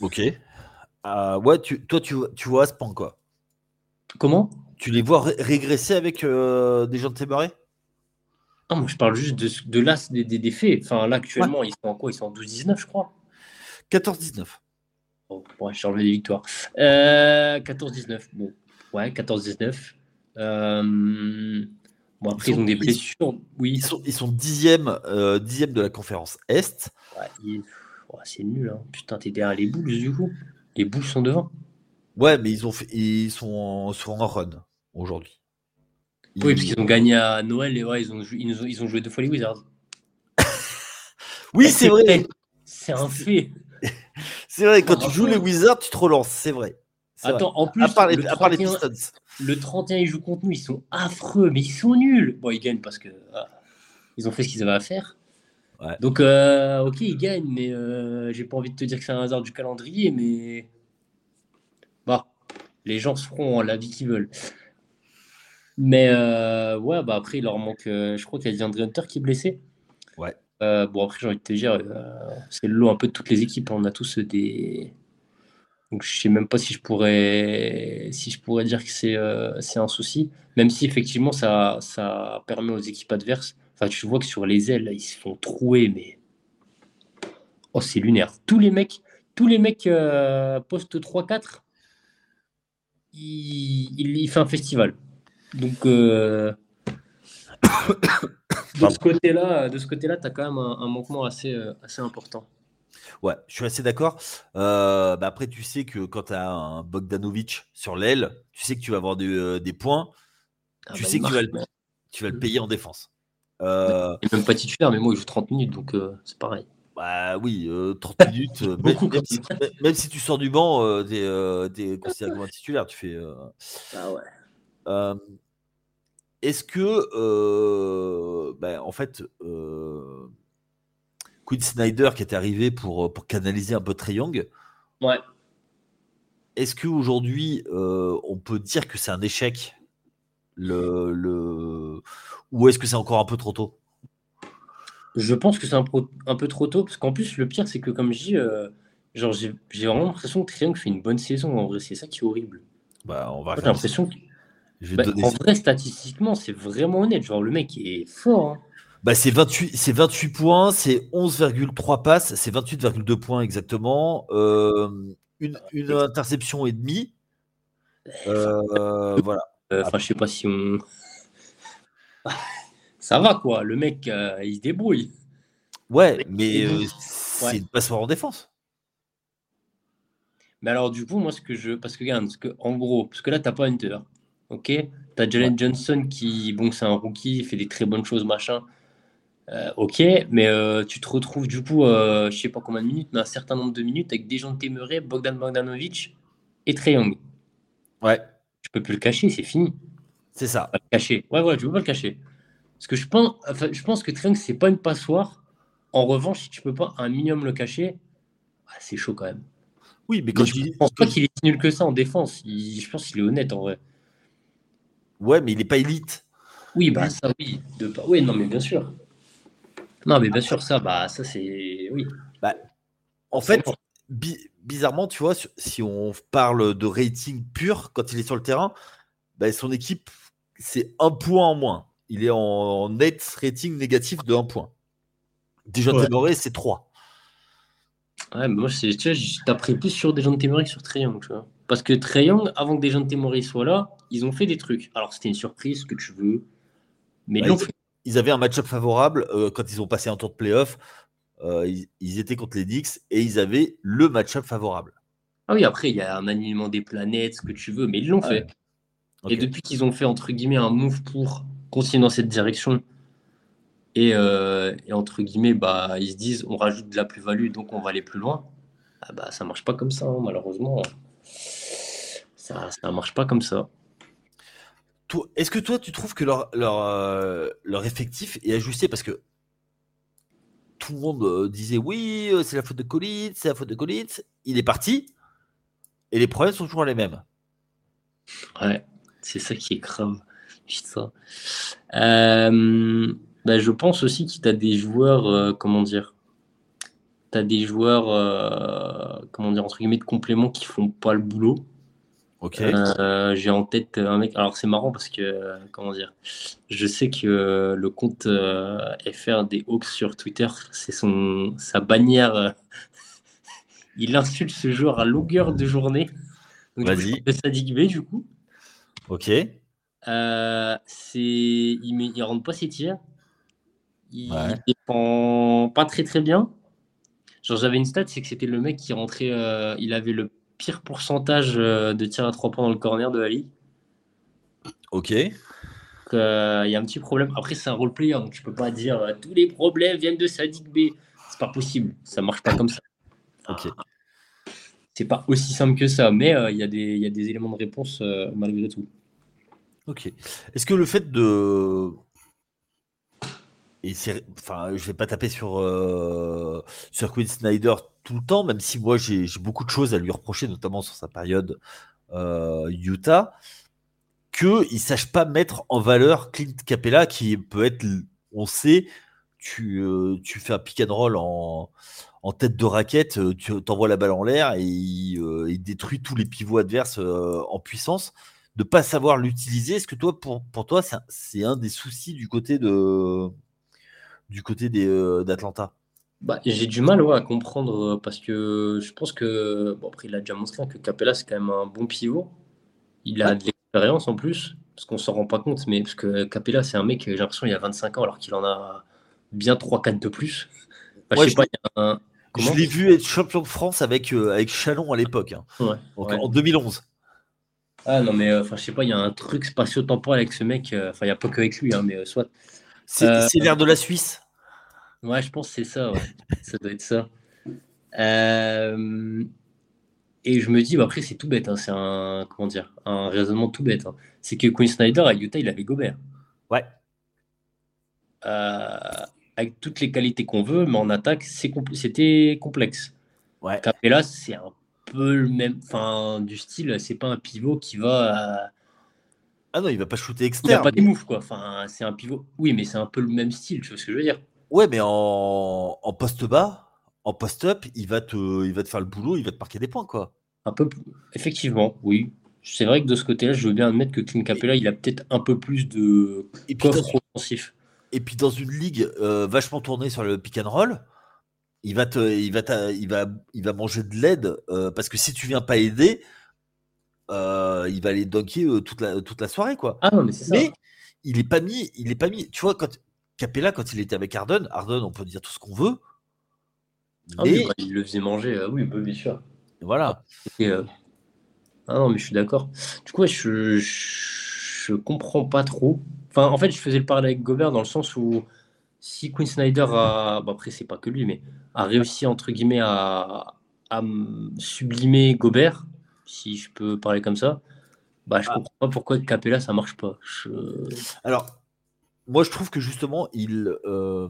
Ok. Euh, ouais, tu, toi, tu, tu vois ce point quoi Comment? Tu les vois régresser avec euh, des gens de Témoré Ah, moi, je parle juste de, de l'as des, des, faits. Enfin, là, actuellement, ils sont en quoi? Ils sont en 12-19, je crois. 14-19. Oh, ouais, je les victoires. Euh, 14-19. Bon, ouais, 14-19. Euh, bon, après, ils, ont des blessures. oui. Ils sont, ils sont dixième, euh, dixième de la conférence Est. Ouais, c'est nul. Hein. Putain, t'es derrière les boules, du coup. Les boules sont devant. Ouais, mais ils, ont fait, ils sont, en, sont en run aujourd'hui. Oui, parce qu'ils ont gagné à Noël et ouais, ils, ont, ils, ont, ils ont joué deux fois les Wizards. oui, c'est vrai. C'est un fait. c'est vrai, quand tu joues les Wizards, tu te relances, c'est vrai. Attends, en plus, à part les, le, 31, Pistons. Le 31, ils jouent contre nous, ils sont affreux, mais ils sont nuls. Bon, ils gagnent parce que ah, ils ont fait ce qu'ils avaient à faire. Ouais. Donc, euh, ok, ils gagnent, mais euh, j'ai pas envie de te dire que c'est un hasard du calendrier, mais bah, les gens se feront la vie qu'ils veulent. Mais euh, ouais, bah après, il leur manque. Euh, je crois qu'il y a DeAndre Hunter qui est blessé. Ouais. Euh, bon, après, j'ai envie de te dire, c'est le lot un peu de toutes les équipes. On a tous des. Donc, je sais même pas si je pourrais, si je pourrais dire que c'est c'est un souci. Même si, effectivement, ça, ça permet aux équipes adverses. Enfin, tu vois que sur les ailes, ils se font trouer, mais. Oh, c'est lunaire. Tous les mecs, tous les mecs post 3-4, il, il, il fait un festival. Donc, euh, de ce côté-là, tu as quand même un, manquement assez, euh, assez important. Ouais, je suis assez d'accord. Euh, bah après, tu sais que quand tu as un Bogdanovic sur l'aile, tu sais que tu vas avoir des, points. Ah tu bah, sais que tu vas, le, tu vas le payer en défense. Euh... Il même pas titulaire, mais moi, il joue 30 minutes, donc c'est pareil. Bah oui, 30 minutes. Beaucoup, même, si, même, si, tu sors du banc, tu es, considéré comme un titulaire. Tu fais. Ah ouais. Euh, est-ce que, euh, ben, en fait, euh, Quinn Snyder qui est arrivé pour, pour canaliser un peu Trey Young, ouais. est-ce qu'aujourd'hui, on peut dire que c'est un échec le, le... Ou est-ce que c'est encore un peu trop tôt? Je pense que c'est un, un, peu trop tôt, parce qu'en plus, le pire, c'est que, comme je dis, genre, j'ai, vraiment l'impression que Young fait une bonne saison. En vrai, c'est ça qui est horrible. Bah, on va J'ai l'impression que bah, en vrai, statistiquement, c'est vraiment honnête. Genre, le mec est fort. Hein. Bah, c'est 28, 28 points, c'est 11,3 passes, c'est 28,2 points exactement. Euh, une, une, interception et demie. Euh, voilà. Euh, enfin, je sais pas si on. Ça va quoi, le mec il se débrouille. Ouais, mais c'est une passoire en défense. Mais alors, du coup, moi, ce que je. Parce que, regarde, parce que, en gros, parce que là, t'as pas Hunter. Ok Tu as Jalen Johnson qui, bon, c'est un rookie, il fait des très bonnes choses, machin. Euh, ok, mais euh, tu te retrouves du coup, euh, je sais pas combien de minutes, mais un certain nombre de minutes avec des gens de Bogdan Bogdanovic et Trey Young. Ouais. Je peux plus le cacher, c'est fini. C'est ça. le cacher. Ouais, ouais, je veux pas le cacher. Parce que je pense, enfin, je pense que Trey Young, c'est pas une passoire. En revanche, si tu peux pas un minimum le cacher, ah, c'est chaud quand même. Oui, mais quand je, pense pas qu'il est si nul que ça en défense. je pense qu'il est honnête en vrai. Ouais, mais il n'est pas élite. Oui, bah ça, oui. De... Oui, non, mais bien sûr. Non, mais bien sûr, ça, bah ça, c'est. Oui. Bah, en fait, bizarrement, tu vois, si on parle de rating pur quand il est sur le terrain, bah, son équipe, c'est un point en moins. Il est en net rating négatif de un point. Déjà, ouais. c'est 3. Ouais, mais moi, tu t'as pris plus sur des gens de Témoré que sur Triangle, tu vois. Parce que Young, avant que des gens de Témoré soient là, ils ont fait des trucs. Alors, c'était une surprise, ce que tu veux. Mais bah, ils, avaient un match-up favorable euh, quand ils ont passé un tour de playoff. Euh, ils, étaient contre les Knicks et ils avaient le match-up favorable. Ah oui, après, il y a un alignement des planètes, ce que tu veux, mais ils l'ont fait. Et depuis qu'ils ont fait, entre guillemets, un move pour continuer dans cette direction, et, euh, entre guillemets, bah, ils se disent, on rajoute de la plus-value, donc on va aller plus loin. Ah bah, ça marche pas comme ça, hein, malheureusement. Ça ne marche pas comme ça. Est-ce que toi, tu trouves que euh, leur effectif est ajusté? Parce que tout le monde euh, disait oui, euh, c'est la faute de Collins, c'est la faute de Collins. Il est parti et les problèmes sont toujours les mêmes. Ouais, c'est ça qui est grave. Bah, je pense aussi qu'il tu as des joueurs, comment dire Tu as des joueurs, comment dire, entre guillemets, de complément qui font pas le boulot. Ok. Euh, j'ai en tête un mec. Alors, c'est marrant parce que, euh, comment dire, je sais que euh, le compte euh, FR des Hawks sur Twitter, c'est son sa bannière. euh, il insulte ce joueur à longueur de journée. Donc, du coup, Vas-y. de Sadik Bey, du coup. Ok. Euh, c'est, il, met, il rentre pas ses tirs. Il Ouais. défend pas très très bien. Genre, j'avais une stat, c'est que c'était le mec qui rentrait. euh, il avait le pire pourcentage euh, de tirs à trois points dans le corner de la ligue. Ok. Euh, il y a un petit problème. Après, c'est un role-player, donc je peux pas dire euh, tous les problèmes viennent de Sadik B. C'est pas possible. Ça marche pas comme ça. Ok. C'est pas aussi simple que ça, mais euh, il y, a des- il y a des éléments de réponse malgré tout. Ok. Est-ce que le fait de. Et c'est. Enfin, je vais pas taper sur, euh, sur Quinn Snyder tout le temps, même si moi j'ai beaucoup de choses à lui reprocher, notamment sur sa période euh, Utah, qu'il ne sache pas mettre en valeur Clint Capella, qui peut être. On sait, tu, euh, tu fais un pick and roll en, en tête de raquette, euh, tu t'envoies la balle en l'air et il, il détruit tous les pivots adverses en puissance de pas savoir l'utiliser. Est-ce que toi, pour, pour toi, c'est un des soucis du côté de du côté euh, d'Atlanta Bah, j'ai du mal ouais, à comprendre euh, parce que je pense que, bon, après, il a déjà montré que Capella, c'est quand même un bon pivot. Il a de l'expérience en plus, parce qu'on s'en rend pas compte, mais parce que Capella, c'est un mec, j'ai l'impression, il a 25 ans alors qu'il en a bien 3-4 de plus. Ouais, je sais je- pas, il y a un. Comment Je l'ai vu être champion de France avec euh, avec Chalon à l'époque, hein. Ouais, en 2011. Ah non, mais euh, enfin, je sais pas, il y a un truc spatio-temporel avec ce mec. euh, Enfin, il n'y a pas que avec lui, hein, mais euh, soit. C'est Euh, l'air de la Suisse. Ouais, je pense que c'est ça, ouais. ça doit être ça. Euh, Et je me dis, bah, après, c'est tout bête, hein, c'est un, comment dire, un raisonnement tout bête. hein. C'est que Quinn Snyder à Utah, il avait Gobert. Ouais. Euh, avec toutes les qualités qu'on veut, mais en attaque, compl- c'était complexe. Ouais. Capella, c'est un peu le même, enfin, du style, c'est pas un pivot qui va. Ah non, il va pas shooter il n'a externe. pas des moves, quoi. Enfin, c'est un pivot. Oui, mais c'est un peu le même style, tu vois ce que je veux dire. Ouais, mais en, en poste bas, en post up, il va te il va te faire le boulot, il va te marquer des points quoi. Un peu plus. Effectivement, oui. C'est vrai que de ce côté-là, je veux bien admettre que Clint Capella, il a peut-être un peu plus de Et puis, coffre dans, offensif. et puis dans une ligue euh, vachement tournée sur le pick and roll, il va te il va t'a- il va il va manger de l'aide euh, parce que si tu viens pas aider, euh, il va aller dunker euh, toute la toute la soirée quoi. Ah non, mais c'est ça. Mais il est pas mis, il est pas mis. Tu vois quand Capella quand il était avec Harden, Harden on peut dire tout ce qu'on veut, Ah mais oui, bah, il le faisait manger, euh, oui, bah, bien sûr. voilà. Et, euh, Ah non, mais je suis d'accord. Du coup, ouais, je, je comprends pas trop. Enfin, en fait, je faisais le parallèle avec Gobert dans le sens où si Quinn Snyder a, bah, après, c'est pas que lui, mais a réussi, entre guillemets, à, à sublimer Gobert, si je peux parler comme ça, bah, je Ah. comprends pas pourquoi Capella, ça marche pas. Je... Alors, moi, je trouve que justement, il, euh,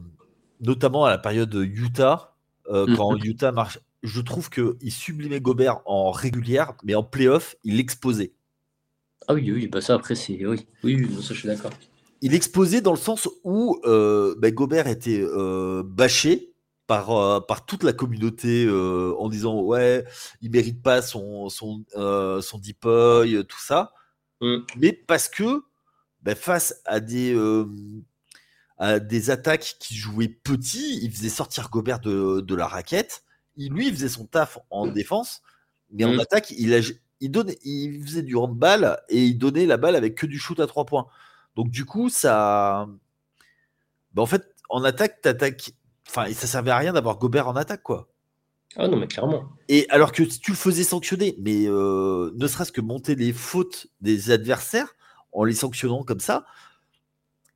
notamment à la période Utah, euh, Mhm. quand Utah marche, je trouve qu'il sublimait Gobert en régulière, mais en playoff, il l'exposait. Ah oui, oui, bah ça, après, c'est. Oui, oui, oui, ça, je suis d'accord. Il exposait dans le sens où euh, ben, Gobert était bâché par, euh, par toute la communauté euh, en disant ouais, il mérite pas son, son, euh, son tout ça. Mm. mais parce que ben, face à des, euh, à des attaques qui jouaient petit, il faisait sortir Gobert de, de la raquette. Il, lui, il faisait son taf en défense, mais en Mm. attaque, il, a- il, donnait, il faisait du handball et il donnait la balle avec que du shoot à trois points. Donc, du coup, ça. ben, en fait, en attaque, t'attaques. Enfin, ça servait à rien d'avoir Gobert en attaque, quoi. Ah non, mais clairement. Et alors que si tu le faisais sanctionner, mais euh, ne serait-ce que monter les fautes des adversaires en les sanctionnant comme ça,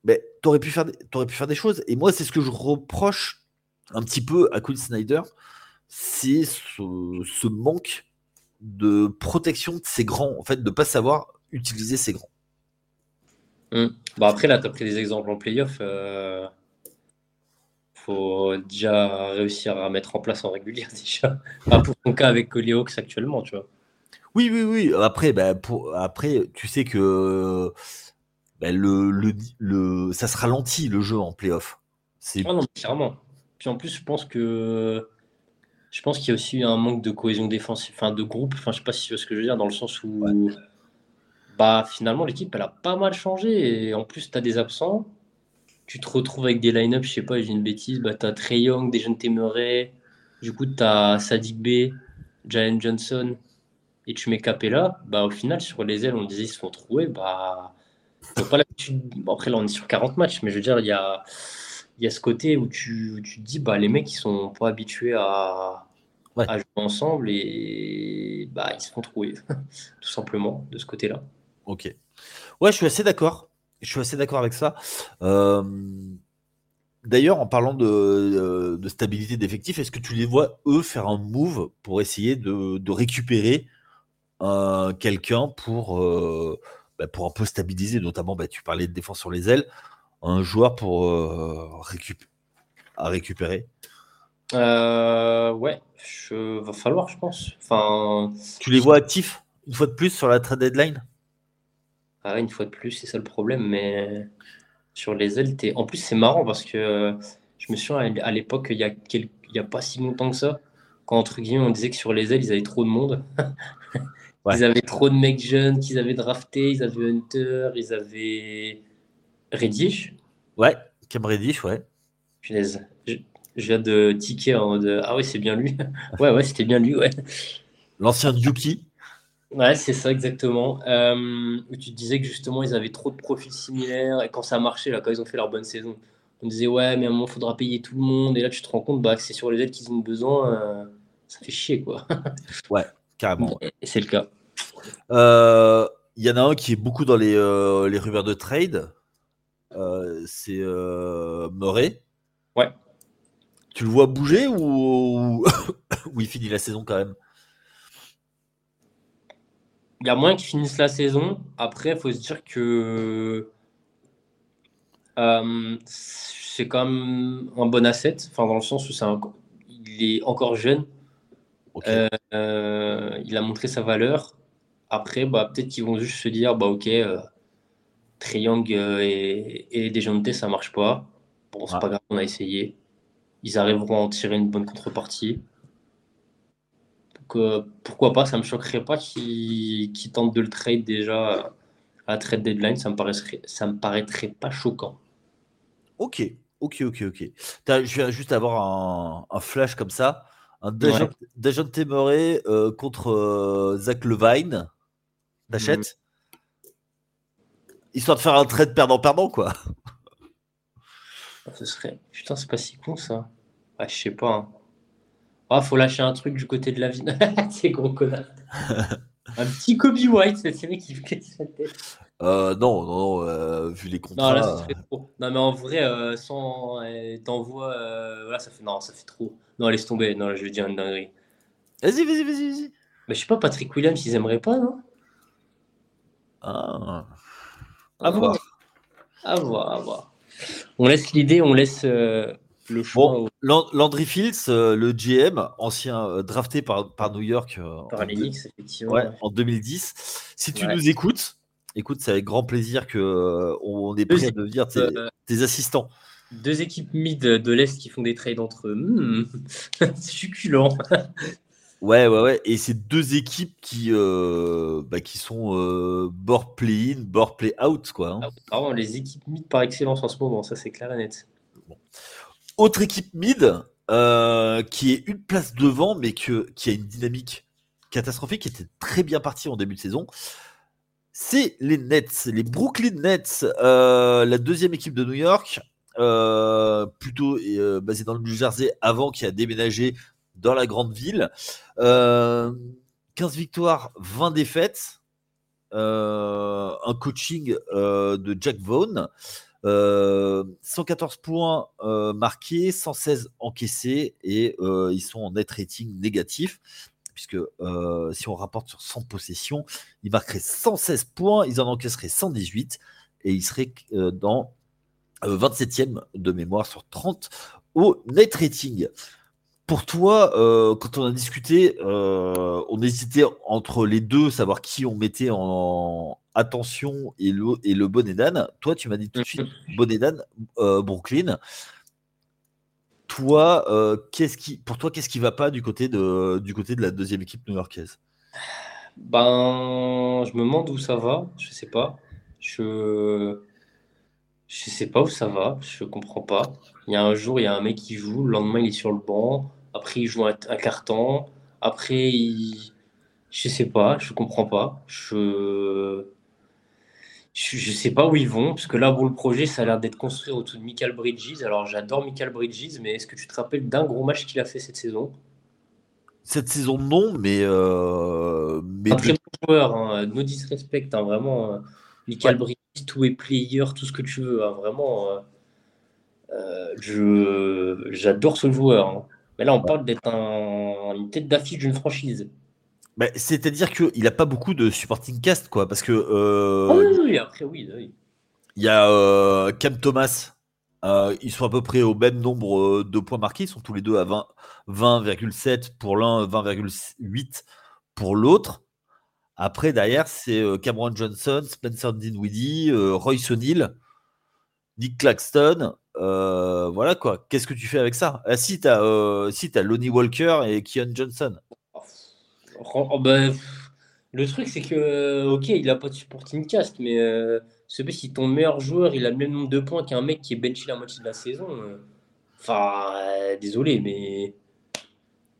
ben, t'aurais pu faire, des- t'aurais pu faire des choses. Et moi, c'est ce que je reproche un petit peu à Quinn Snyder, c'est ce, ce manque de protection de ses grands, en fait, de pas savoir utiliser ses grands. Mm. Bon, après, là, tu as pris des exemples en playoff. euh, faut déjà réussir à mettre en place en régulière, déjà. Pas pour ton cas avec les Hawks actuellement, tu vois. Oui, oui, oui. Après, ben, pour, après tu sais que ben, le, le, le, ça se ralentit le jeu en playoff. C'est Ah non, clairement. Puis en plus, je pense que. Je pense qu'il y a aussi un manque de cohésion défensive, enfin de groupe. Enfin, je sais pas si tu vois ce que je veux dire, dans le sens où bah, finalement, l'équipe, elle a pas mal changé. Et en plus, tu as des absents. Tu te retrouves avec des line-up, je sais pas, j'ai une bêtise. Bah, tu as Trey Young, des jeunes Temeray. Du coup, tu as Sadik B, Jalen Johnson. Et tu mets Capella. Bah, au final, sur les ailes, on disait ils se font trouver. Bah, pas après, là, on est sur 40 matchs, mais je veux dire, il y a, y a ce côté où tu, tu, te dis, bah, les mecs, ils sont pas habitués à, à jouer ensemble et bah, ils se font trouver, tout simplement, de ce côté-là. Ok. Ouais, je suis assez d'accord. Je suis assez d'accord avec ça. Euh, d'ailleurs, en parlant de, stabilité d'effectifs, est-ce que tu les vois, eux, faire un move pour essayer de, récupérer euh, quelqu'un pour, euh, bah, pour un peu stabiliser, notamment, bah, tu parlais de défense sur les ailes, un joueur pour à récupérer? Ouais, je, va falloir, je pense. Enfin, tu les vois actifs, une fois de plus, sur la trade deadline? Ah, une fois de plus, c'est ça le problème. Mais sur les ailes, en plus, c'est marrant parce que je me souviens à l'époque, il y a, il y a pas si longtemps que ça, quand entre guillemets, on disait que sur les ailes, ils avaient trop de monde. Ils avaient trop de mecs jeunes qu'ils avaient drafté, ils avaient Hunter, ils avaient Reddish. Ouais, Cam Reddish, ouais. Je, viens de ticker en mode Ah ouais, c'est bien lui. ouais, ouais, c'était bien lui, ouais. L'ancien Yuki. Ouais, c'est ça exactement. Euh, tu disais que justement ils avaient trop de profils similaires et quand ça a marché, là, quand ils ont fait leur bonne saison, on disait ouais, mais à un moment il faudra payer tout le monde et là tu te rends compte bah, que c'est sur les aides qu'ils ont besoin, euh, ça fait chier quoi. ouais, carrément. Et c'est le cas. Euh, il y en a un qui est beaucoup dans les, les rumeurs de trade, c'est Murray. Ouais. Tu le vois bouger ou... ou il finit la saison quand même? Il y a moins qu'ils finissent la saison. Après, il faut se dire que euh, c'est quand même un bon asset, enfin, dans le sens où c'est il est encore jeune. Euh, il a montré sa valeur. Après, bah, peut-être qu'ils vont juste se dire bah, Ok, euh, Triangle et, et Dejounte, ça marche pas. Bon, c'est pas grave, on a essayé. Ils arriveront à en tirer une bonne contrepartie pourquoi pas, ça me choquerait pas qu'ils tentent de le trade déjà à trade deadline, ça me paraîtrait, ça me paraîtrait pas choquant. Ok, ok, ok, ok. Je viens juste avoir un, flash comme ça. Un Dajon ouais. Euh, contre euh, Zach Levine. T'achètes? Histoire de faire un trade perdant-perdant, quoi. Ce serait. Putain, c'est pas si con ça. Ah, je sais pas. Hein. Ah, faut lâcher un truc du côté de la vie. c'est gros connard. un petit Kobe White, c'est vrai qui fait sa tête. Euh, non, non, euh, vu les contrats. Non, là, ça fait trop. Non, mais en vrai, euh, sans t'envoies, voilà, ça fait non, ça fait trop. Non, laisse tomber. Non, là, je vais dire une dinguerie. Vas-y, vas-y, vas-y, vas-y. Mais je sais pas, Patrick Williams, ils aimeraient pas, non? Ah. À voir. À voir, à voir. On laisse l'idée, on laisse le choix. Landry Fields, euh, le GM, ancien euh, drafté par, par New York euh, par les Knicks, effectivement. en 2010. Si tu nous écoutes, écoute, c'est avec grand plaisir que on est prêt à devenir tes, assistants. Deux équipes mid de l'Est qui font des trades entre eux. Hmm, succulent. Ouais, ouais, ouais. Et c'est deux équipes qui, bah, qui sont bord play-in, bord play-out. quoi. Hein. Ah, les équipes mid par excellence en ce moment, ça c'est clair et net. Autre équipe mid euh, qui est une place devant, mais qui a une dynamique catastrophique, qui était très bien partie en début de saison. C'est les Nets, les Brooklyn Nets, euh, la deuxième équipe de New York, euh, plutôt basée dans le New Jersey avant qui a déménagé dans la grande ville. 15 victoires, 20 défaites. un coaching de Jack Vaughn. 114 euh, points euh, marqués, 116 encaissés et euh, ils sont en net rating négatif. Puisque si on rapporte sur 100 possessions, ils marqueraient 116 points, ils en encaisseraient 118 et ils seraient dans 27e de mémoire sur 30 au net rating. Pour toi, quand on a discuté, on hésitait entre les deux, savoir qui on mettait en, attention et le, et le Bonedan. Toi, tu m'as dit tout de suite Bonedan, euh, Brooklyn. toi, euh, qu'est-ce qui, pour toi, qu'est-ce qui va pas du côté de, du côté de la deuxième équipe new-yorkaise? Ben, je me demande où ça va. Je sais pas. Je, je sais pas où ça va. Je comprends pas. Il y a un jour, il y a un mec qui joue. Le lendemain, il est sur le banc. Après, il joue un, un carton. Après, il, je sais pas. Je comprends pas. Je je ne sais pas où ils vont, parce que là, pour le projet, ça a l'air d'être construit autour de Michael Bridges. Alors, j'adore Michael Bridges, mais est-ce que tu te rappelles d'un gros match qu'il a fait cette saison? Cette saison, non, mais. Euh, mais un très bon joueur, hein, no disrespect, hein, vraiment. Euh, Michael Bridges, tout est player, tout ce que tu veux, hein, vraiment. Euh, euh, je J'adore ce joueur. Mais là, on parle d'être un, une tête d'affiche d'une franchise. Bah, c'est-à-dire qu'il n'a pas beaucoup de supporting cast, quoi. Parce que. Euh, ah oui, après, oui. Il y a euh, Cam Thomas. Euh, ils sont à peu près au même nombre de points marqués. Ils sont tous les deux à 20,7 pour l'un, 20,8 pour l'autre. Après, derrière, c'est Cameron Johnson, Spencer Dinwiddie, Royce O'Neill, Nick Claxton. voilà quoi. Qu'est-ce que tu fais avec ça? Ah, Si, tu as, si as Lonnie Walker et Keon Johnson. Oh, bah, le truc, c'est que, ok, il a pas de supporting cast, mais euh, si ton meilleur joueur, il a le même nombre de points qu'un mec qui est benché la moitié de la saison, euh, enfin, euh, désolé, mais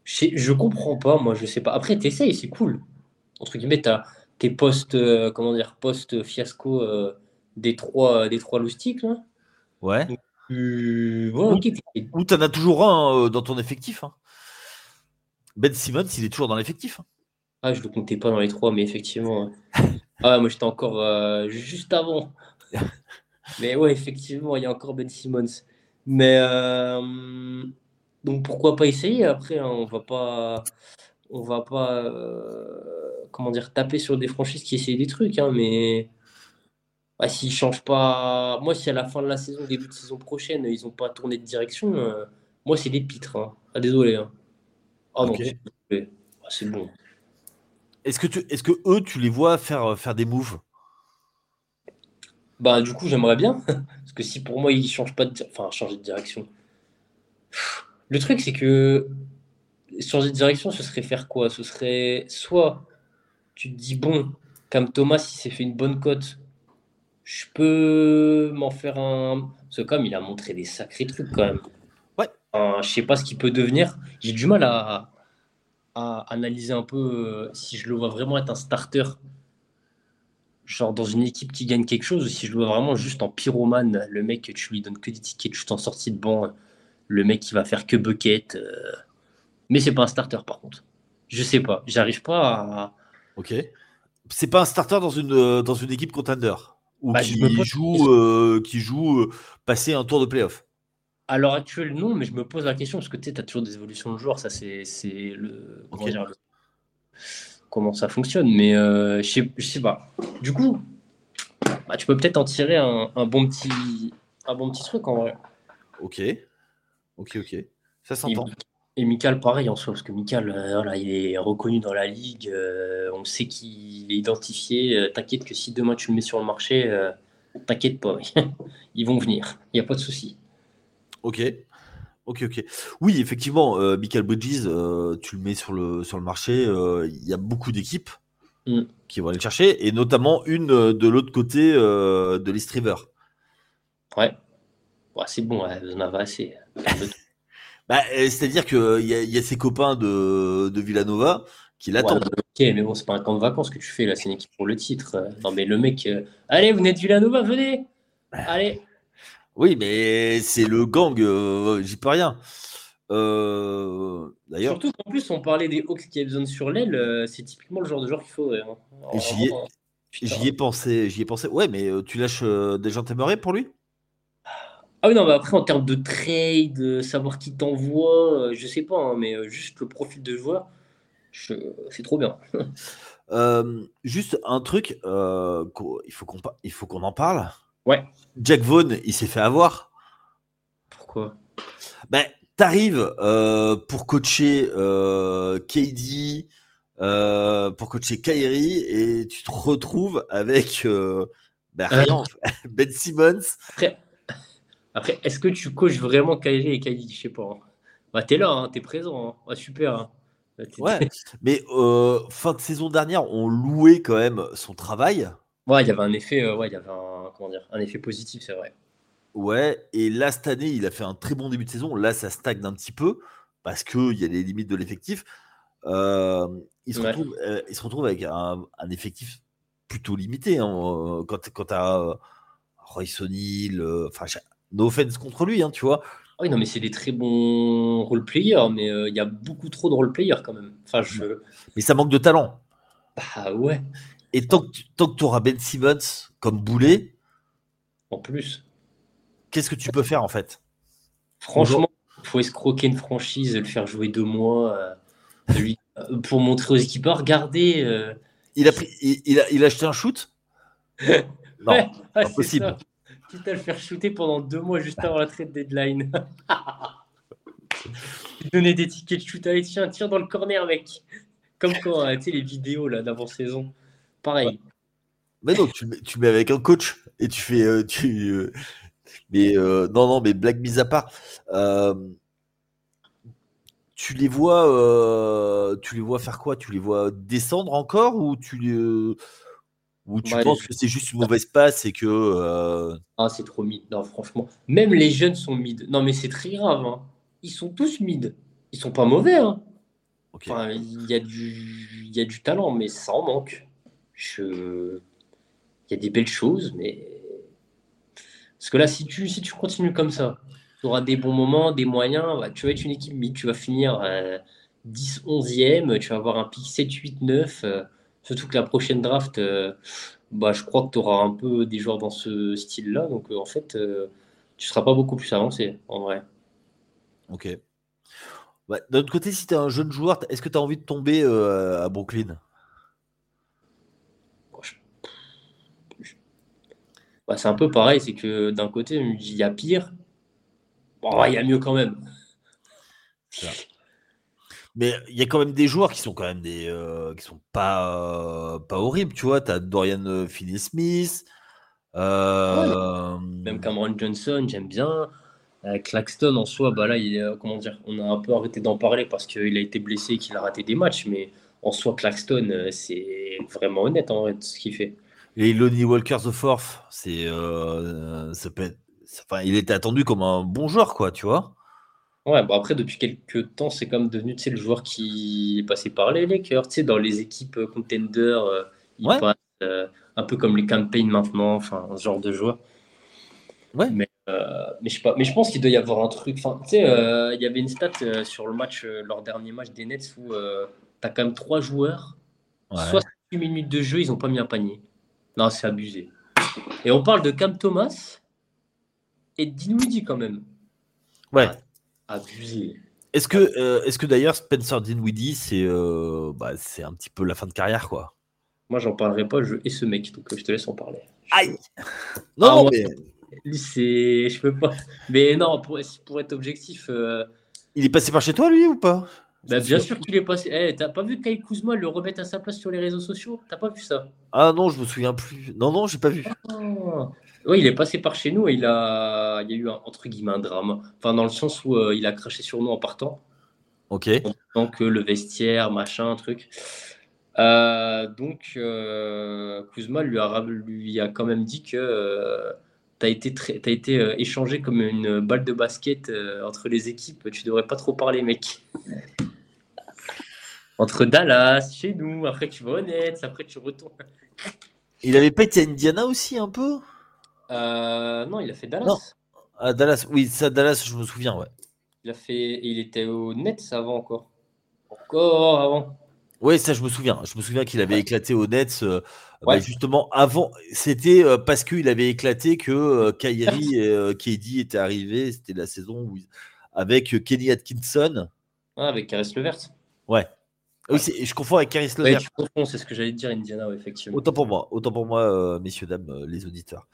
je, je comprends pas, moi, je sais pas. Après, t'essayes, c'est cool. Entre guillemets, t'as tes postes, euh, comment dire, post fiasco des trois, des trois loustiques, là. Ouais. ou t'en as toujours un dans ton effectif. Hein. Ben Simmons, il est toujours dans l'effectif. Hein. Ah, je ne le comptais pas dans les trois, mais effectivement. ah, moi, j'étais encore euh, juste avant. mais ouais, effectivement, il y a encore Ben Simmons. Mais euh, donc pourquoi pas essayer après hein, On va pas, on va pas, euh, comment dire, taper sur des franchises qui essayent des trucs, hein, mais bah, s'ils changent pas, moi si à la fin de la saison, début de saison prochaine, ils n'ont pas tourné de direction, moi c'est des pitres. Hein. Ah, désolé. Ah non, ah, c'est bon. Est-ce que, tu, est-ce que eux, tu les vois faire, euh, faire des moves? Bah, du coup, j'aimerais bien. Parce que si pour moi, ils changent pas de, enfin, changer de direction. Le truc, c'est que changer de direction, ce serait faire quoi? Ce serait soit tu te dis, bon, comme Thomas, il s'est fait une bonne cote, je peux m'en faire un. Parce que comme il a montré des sacrés trucs quand même. Ouais. je sais pas ce qu'il peut devenir. J'ai du mal à, à analyser un peu euh, si je le vois vraiment être un starter, genre dans une équipe qui gagne quelque chose, ou si je le vois vraiment juste en pyromane, le mec, tu lui donnes que des tickets juste en sortie de banc, le mec qui va faire que bucket. Euh. Mais c'est pas un starter par contre. Je sais pas, j'arrive pas à. Ok. C'est pas un starter dans une, euh, dans une équipe contender? Ou bah, qui, joue, qui joue passer un tour de playoff? À l'heure actuelle, non, mais je me pose la question parce que tu as toujours des évolutions de joueurs, ça c'est le, comment ça fonctionne, mais euh, je, sais, sais pas. Du coup, bah, tu peux peut-être en tirer un, bon petit, un bon petit truc en vrai. Ok, ok, ok, ça s'entend. Et, Michael, pareil en soi, parce que Michael, euh, voilà, il est reconnu dans la ligue, euh, on sait qu'il est identifié. t'inquiète que si demain tu le mets sur le marché, t'inquiète pas, ils vont venir, il n'y a pas de souci. Ok. Ok, ok. Oui, effectivement, euh, Michael Bridges, euh, tu le mets sur le, sur le marché, euh, il y a beaucoup d'équipes mm. qui vont aller le chercher, et notamment une de l'autre côté de l'East River. Ouais. ouais c'est bon, vous en avez assez. bah, C'est-à-dire qu'il y, y, a ses copains de, de Villanova qui l'attendent. ok, mais bon, c'est pas un camp de vacances que tu fais, là, c'est une équipe pour le titre. Non, mais le mec, allez, vous n'êtes Villanova, venez Allez oui, mais c'est le gang, euh, j'y peux rien. Euh, d'ailleurs, Surtout qu'en plus, on parlait des Hawks qui avaient besoin sur l'aile, euh, c'est typiquement le genre de joueur qu'il faudrait. Hein. j'y ai, pensé, j'y ai pensé. Ouais, mais tu lâches des gens t'aimerais pour lui? Ah oui, non, mais après, en termes de trade, savoir qui t'envoie, je sais pas, hein, mais juste le profil de joueur, c'est trop bien. juste un truc, il faut qu'on il faut qu'on en parle. Ouais. Jack Vaughn, il s'est fait avoir. Pourquoi? Ben, t'arrives euh, pour coacher euh, KD, euh, pour coacher Kyrie, et tu te retrouves avec ben, Ben Simmons. Après, est-ce que tu coaches vraiment Kyrie et Kylie Je sais pas. Hein. Bah, t'es là, hein, t'es présent. Hein. super. Ouais, mais euh, fin de saison dernière, on louait quand même son travail. Ouais, il y avait un effet, euh, ouais, il y avait un, comment dire, un effet positif, c'est vrai. Ouais, et là, cette année, il a fait un très bon début de saison. Là, ça stagne un petit peu parce qu'il y a les limites de l'effectif. Euh, il, se retrouve, il se retrouve avec un, effectif plutôt limité. Hein, quand quand tu as Royce O'Neill, enfin, no offense contre lui, hein, tu vois. Ah oui, non, mais c'est des très bons role-players, mais euh, il y a beaucoup trop de role-players quand même. Enfin, je... Mais ça manque de talent. Bah ouais. Et tant que tu auras Ben Simmons comme boulet. En plus. Qu'est-ce que tu peux faire en fait? Franchement, il faut escroquer une franchise, le faire jouer deux mois, euh, lui, euh, pour montrer aux équipes, regardez. Il, a pris, il, a, il a acheté un shoot? Non, impossible quitte à le faire shooter pendant deux mois juste avant la trade deadline. Donner des tickets de shoot. Allez, tiens, tire dans le corner, mec. Comme quand, euh, tu sais, les vidéos là d'avant-saison. Pareil. Mais non, tu, tu, mets avec un coach et tu fais. Euh, tu, euh, mais non, non, mais blague mise à part. tu les vois, tu les vois faire quoi? Tu les vois descendre encore ou tu les ou tu penses que c'est juste une mauvaise passe et que. Euh, ah, c'est trop mid. Non, franchement. Même les jeunes sont mid. Non, mais c'est très grave. Hein. Ils sont tous mid. Ils sont pas mauvais. Hein. Enfin, il y, a du... y a du talent, mais ça en manque. Je... Y a des belles choses, mais. Parce que là, si tu, si tu continues comme ça, tu auras des bons moments, des moyens. Bah, tu vas être une équipe mid. Tu vas finir 10, euh, 11e. Tu vas avoir un pic 7, 8, 9. Surtout que la prochaine draft, euh, bah, je crois que tu auras un peu des joueurs dans ce style-là. Donc, euh, en fait, tu seras pas beaucoup plus avancé, en vrai. Ok. Bah, D'un autre côté, si tu es un jeune joueur, est-ce que tu as envie de tomber à Brooklyn? Bah, C'est un peu pareil. C'est que d'un côté, il y a pire. il y a mieux quand même. Mais il y a quand même des joueurs qui sont quand même des euh, qui sont pas euh, pas horribles, tu vois. Tu as Dorian euh, Finney-Smith. Même Cameron Johnson, j'aime bien. Claxton en soi, bah là, il comment dire, on a un peu arrêté d'en parler parce qu'il a été blessé et qu'il a raté des matchs, mais en soi, Claxton, c'est vraiment honnête en fait, ce qu'il fait. Et Lonnie Walker the Fourth, c'est, ça peut enfin, il était attendu comme un bon joueur, quoi, tu vois. Ouais, bon après, depuis quelques temps, c'est comme devenu le joueur qui est passé par les Lakers. Tu sais, dans les équipes euh, contenders, euh, il passe euh, un peu comme les campaigns maintenant, enfin, ce genre de joueur. Ouais. Mais, mais, je, pas, mais je pense qu'il doit y avoir un truc. Enfin, tu sais, il y avait une stat sur le match, leur dernier match des Nets où tu as quand même trois joueurs, ouais. 68 minutes de jeu, ils n'ont pas mis un panier. Non, c'est abusé. Et on parle de Cam Thomas et Dinwiddie quand même. Ouais abusé. Est-ce que, euh, est-ce que d'ailleurs Spencer Dinwiddie, c'est euh, bah, c'est un petit peu la fin de carrière, quoi? Moi, j'en parlerai pas, je hais ce mec, donc euh, je te laisse en parler. Aïe Non, ah, mais... Lui, c'est. Je peux pas. Mais non, pour, pour être objectif. Il est passé par chez toi, lui, ou pas? Bah, bien sûr qu'il est passé. Eh, t'as pas vu Kyle Kuzma le remettre à sa place sur les réseaux sociaux? T'as pas vu ça? Ah non, je me souviens plus. Non, non, j'ai pas vu. Ah. Oui, il est passé par chez nous et il a, il y a eu un, entre guillemets un drame. Enfin, dans le sens où euh, il a craché sur nous en partant. Ok. Donc le vestiaire, machin, truc. Euh, donc euh, Kuzma lui a, lui a quand même dit que tu as été, très, as été échangé comme une balle de basket entre les équipes. Tu devrais pas trop parler, mec. Entre Dallas, chez nous, après tu vas honnête, après tu retournes. Il avait pas été à Indiana aussi un peu? Euh, non, il a fait Dallas. Ah, Dallas, oui, ça, Dallas, je me souviens, ouais. Il a fait, il était au Nets avant encore. Encore avant. Oui, ça, je me souviens. Je me souviens qu'il avait éclaté au Nets. Euh, bah, justement, avant, c'était euh, parce qu'il avait éclaté que Kyrie et KD étaient arrivés. C'était la saison où, avec Kenny Atkinson. avec Caris Levert. Ouais. Oui, je confonds avec Caris Levert. tu confonds, c'est ce que j'allais dire, Indiana, effectivement. Autant pour moi, autant pour moi, euh, messieurs, dames, euh, les auditeurs.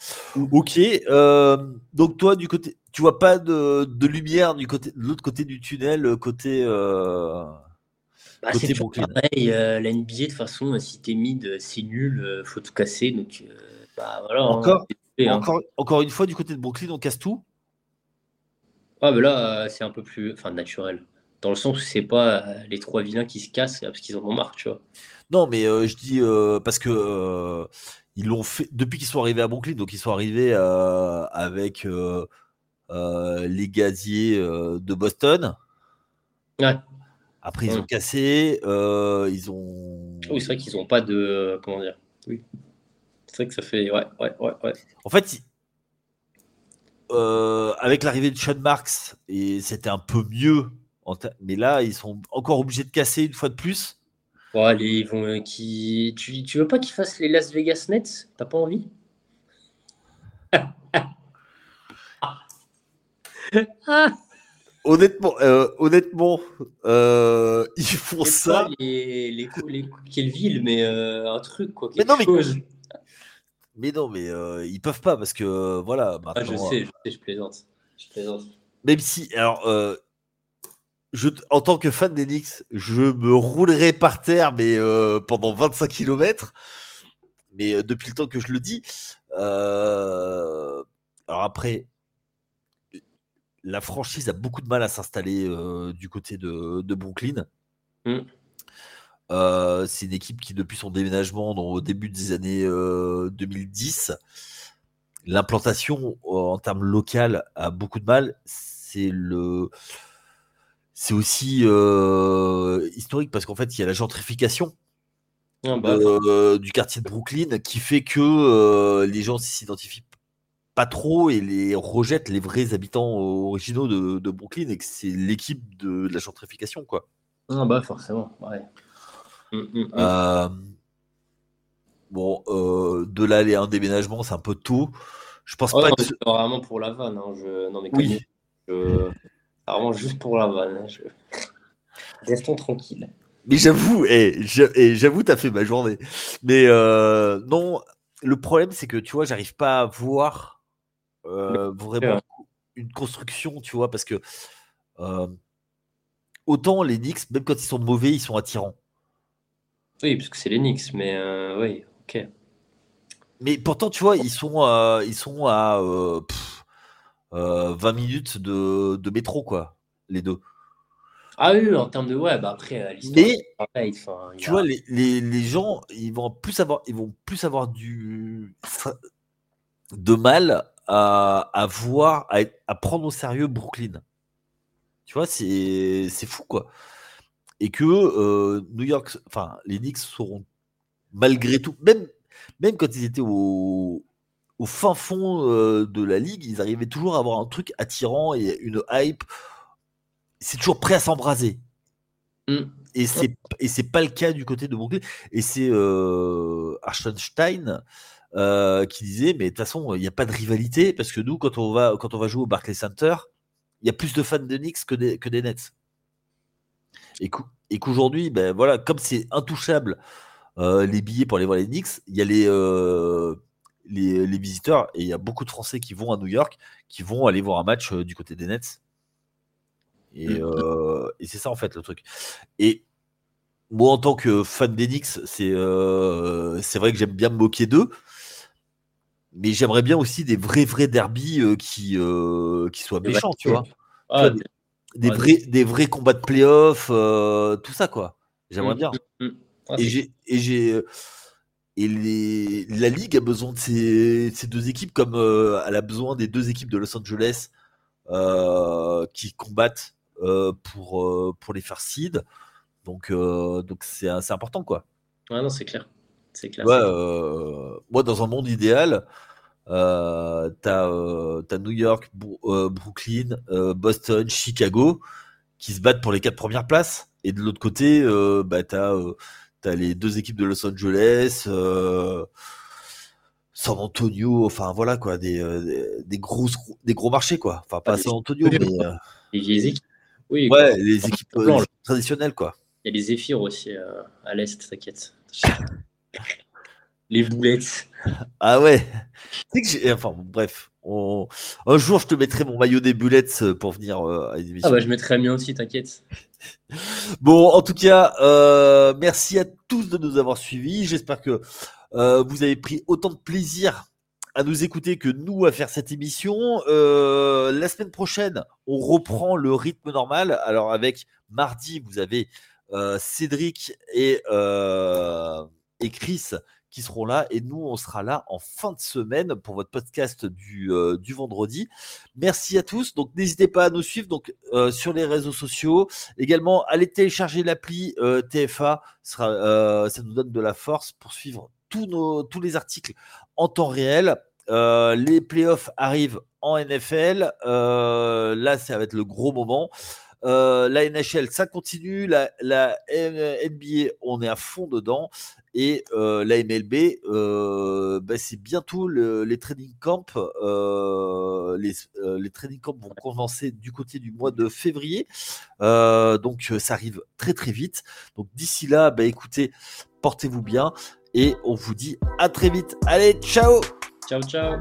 Ok, euh, donc toi, du côté, tu vois pas de, de lumière du côté, de l'autre côté du tunnel, côté. Bah, côté Brooklyn? Pareil, la NBA, de toute façon, si t'es mid, c'est nul, faut tout casser. Donc, bah, voilà, hein, encore, hein. encore, encore une fois, du côté de Brooklyn, on casse tout? Ah, mais là, c'est un peu plus enfin, naturel. Dans le sens où c'est pas les trois vilains qui se cassent parce qu'ils en ont marre, tu vois. Non, mais je dis parce que ils l'ont fait depuis qu'ils sont arrivés à Brooklyn, donc ils sont arrivés avec les gaziers de Boston. Ouais. Après, ils ont cassé, ils ont. Oui, c'est vrai qu'ils n'ont pas de. Comment dire Oui. C'est vrai que ça fait. Ouais, ouais, ouais. ouais. En fait, avec l'arrivée de Sean Marks, et c'était un peu mieux. Mais là, ils sont encore obligés de casser une fois de plus. Bon, allez, ils vont, qui... tu, tu veux pas qu'ils fassent les Las Vegas Nets? T'as pas envie? Honnêtement, euh, honnêtement, euh, ils font ça. les, les, les, quelle ville, mais euh, un truc quoi. Mais non, mais, mais non, mais euh, ils peuvent pas parce que voilà. Maintenant, ah, je sais, je sais, je plaisante. Je plaisante. Même si, alors, je, en tant que fan d'Enix, je me roulerai par terre, mais pendant 25 km. Mais depuis le temps que je le dis, alors après, la franchise a beaucoup de mal à s'installer euh, du côté de, Brooklyn. Mm. Euh, c'est une équipe qui, depuis son déménagement au début des années 2010, euh, l'implantation en termes local a beaucoup de mal. C'est le, c'est aussi historique parce qu'en fait, il y a la gentrification ah, bah. du quartier de Brooklyn qui fait que les gens s'identifient pas trop et les rejette les vrais habitants originaux de, Brooklyn et que c'est l'équipe de, la gentrification quoi. Ah bah forcément, ouais. Mmh, mmh, mmh. Euh, bon, euh, de là aller un déménagement, c'est un peu tôt. Je pense pas. que... C'est vraiment pour la vanne. Hein. Je... Non mais oui. je... vraiment juste pour la vanne. Hein. Je... Restons tranquille. Mais j'avoue, et j'avoue, t'as fait ma journée. Mais euh, non, le problème c'est que tu vois, j'arrive pas à voir euh, vraiment une construction, tu vois, parce que euh, autant les Knicks, même quand ils sont mauvais, ils sont attirants. Oui, parce que c'est les Knicks, mais oui, ok. Mais pourtant, tu vois, ils sont, ils sont à 20 minutes de, de, métro, quoi, les deux. Ah oui, en termes de web, après, l'histoire. tu vois, les, les, les, gens, ils vont plus avoir, ils vont plus avoir du de mal à, voir, à, prendre au sérieux Brooklyn. Tu vois, c'est fou, quoi. Et que euh, New York, enfin, les Knicks seront malgré tout, même, même quand ils étaient au, au fin fond euh, de la ligue, ils arrivaient toujours à avoir un truc attirant et une hype. C'est toujours prêt à s'embraser. Mm. Et c'est et c'est pas le cas du côté de Brooklyn. Et c'est euh, euh, qui disait mais de toute façon il n'y a pas de rivalité parce que nous quand on va quand on va jouer au Barclays Center il y a plus de fans de Knicks que des, que des Nets et, qu'aujourd'hui ben voilà comme c'est intouchable les billets pour aller voir les Knicks il y a les, les, les visiteurs et il y a beaucoup de Français qui vont à New York qui vont aller voir un match du côté des Nets et, mmh. et c'est ça en fait le truc et moi, en tant que fan d'Enix, c'est c'est vrai que j'aime bien me moquer d'eux mais j'aimerais bien aussi des vrais vrais derbies euh, qui euh, qui soient méchants, tu vois. Ah, des, vrais des vrais combats de playoff, euh, tout ça quoi. J'aimerais mmh, bien. Mmh. Ah, et j'ai et les, la ligue a besoin de ces, ces deux équipes comme elle a besoin des deux équipes de Los Angeles qui combattent pour pour les faire seed. Donc donc c'est important quoi. Ouais, non, c'est clair. C'est clair. Ouais, moi, dans un monde idéal, euh, t'as euh, New York, euh, Brooklyn, euh, Boston, Chicago qui se battent pour les quatre premières places. Et de l'autre côté, bah, t'as as les deux équipes de Los Angeles, San Antonio, enfin voilà quoi, des, des, gros, des gros marchés quoi. Enfin pas San Antonio, mais. Les équipes. Oui, ouais, les équipes traditionnelles quoi. Il y a les Zéphyrs aussi à l'Est, t'inquiète. les boulettes. Ah ouais. Que enfin, bref. Un jour, je te mettrai mon maillot des boulettes euh, pour venir euh, à l'émission. Ah bah, je mettrai le mien aussi, t'inquiète. bon, en tout cas, euh, merci à tous de nous avoir suivis. J'espère que vous avez pris autant de plaisir à nous écouter que nous à faire cette émission. La semaine prochaine, on reprend le rythme normal. Alors avec mardi, vous avez Cédric et, et Chris qui seront là et nous on sera là en fin de semaine pour votre podcast du, du vendredi. Merci à tous. Donc n'hésitez pas à nous suivre donc sur les réseaux sociaux. Également allez télécharger l'appli TFA, sera, ça nous donne de la force pour suivre tous nos tous les articles en temps réel. Euh, les playoffs arrivent en NFL. Euh, là, ça va être le gros moment. Euh, la NHL, ça continue. La, NBA, on est à fond dedans. Et la MLB, bah, c'est bientôt les training camps. Les, les, training camps vont commencer du côté du mois de février. donc, ça arrive très très vite. Donc, d'ici là, bah, écoutez, portez-vous bien. Et on vous dit à très vite. Allez, ciao Ciao, ciao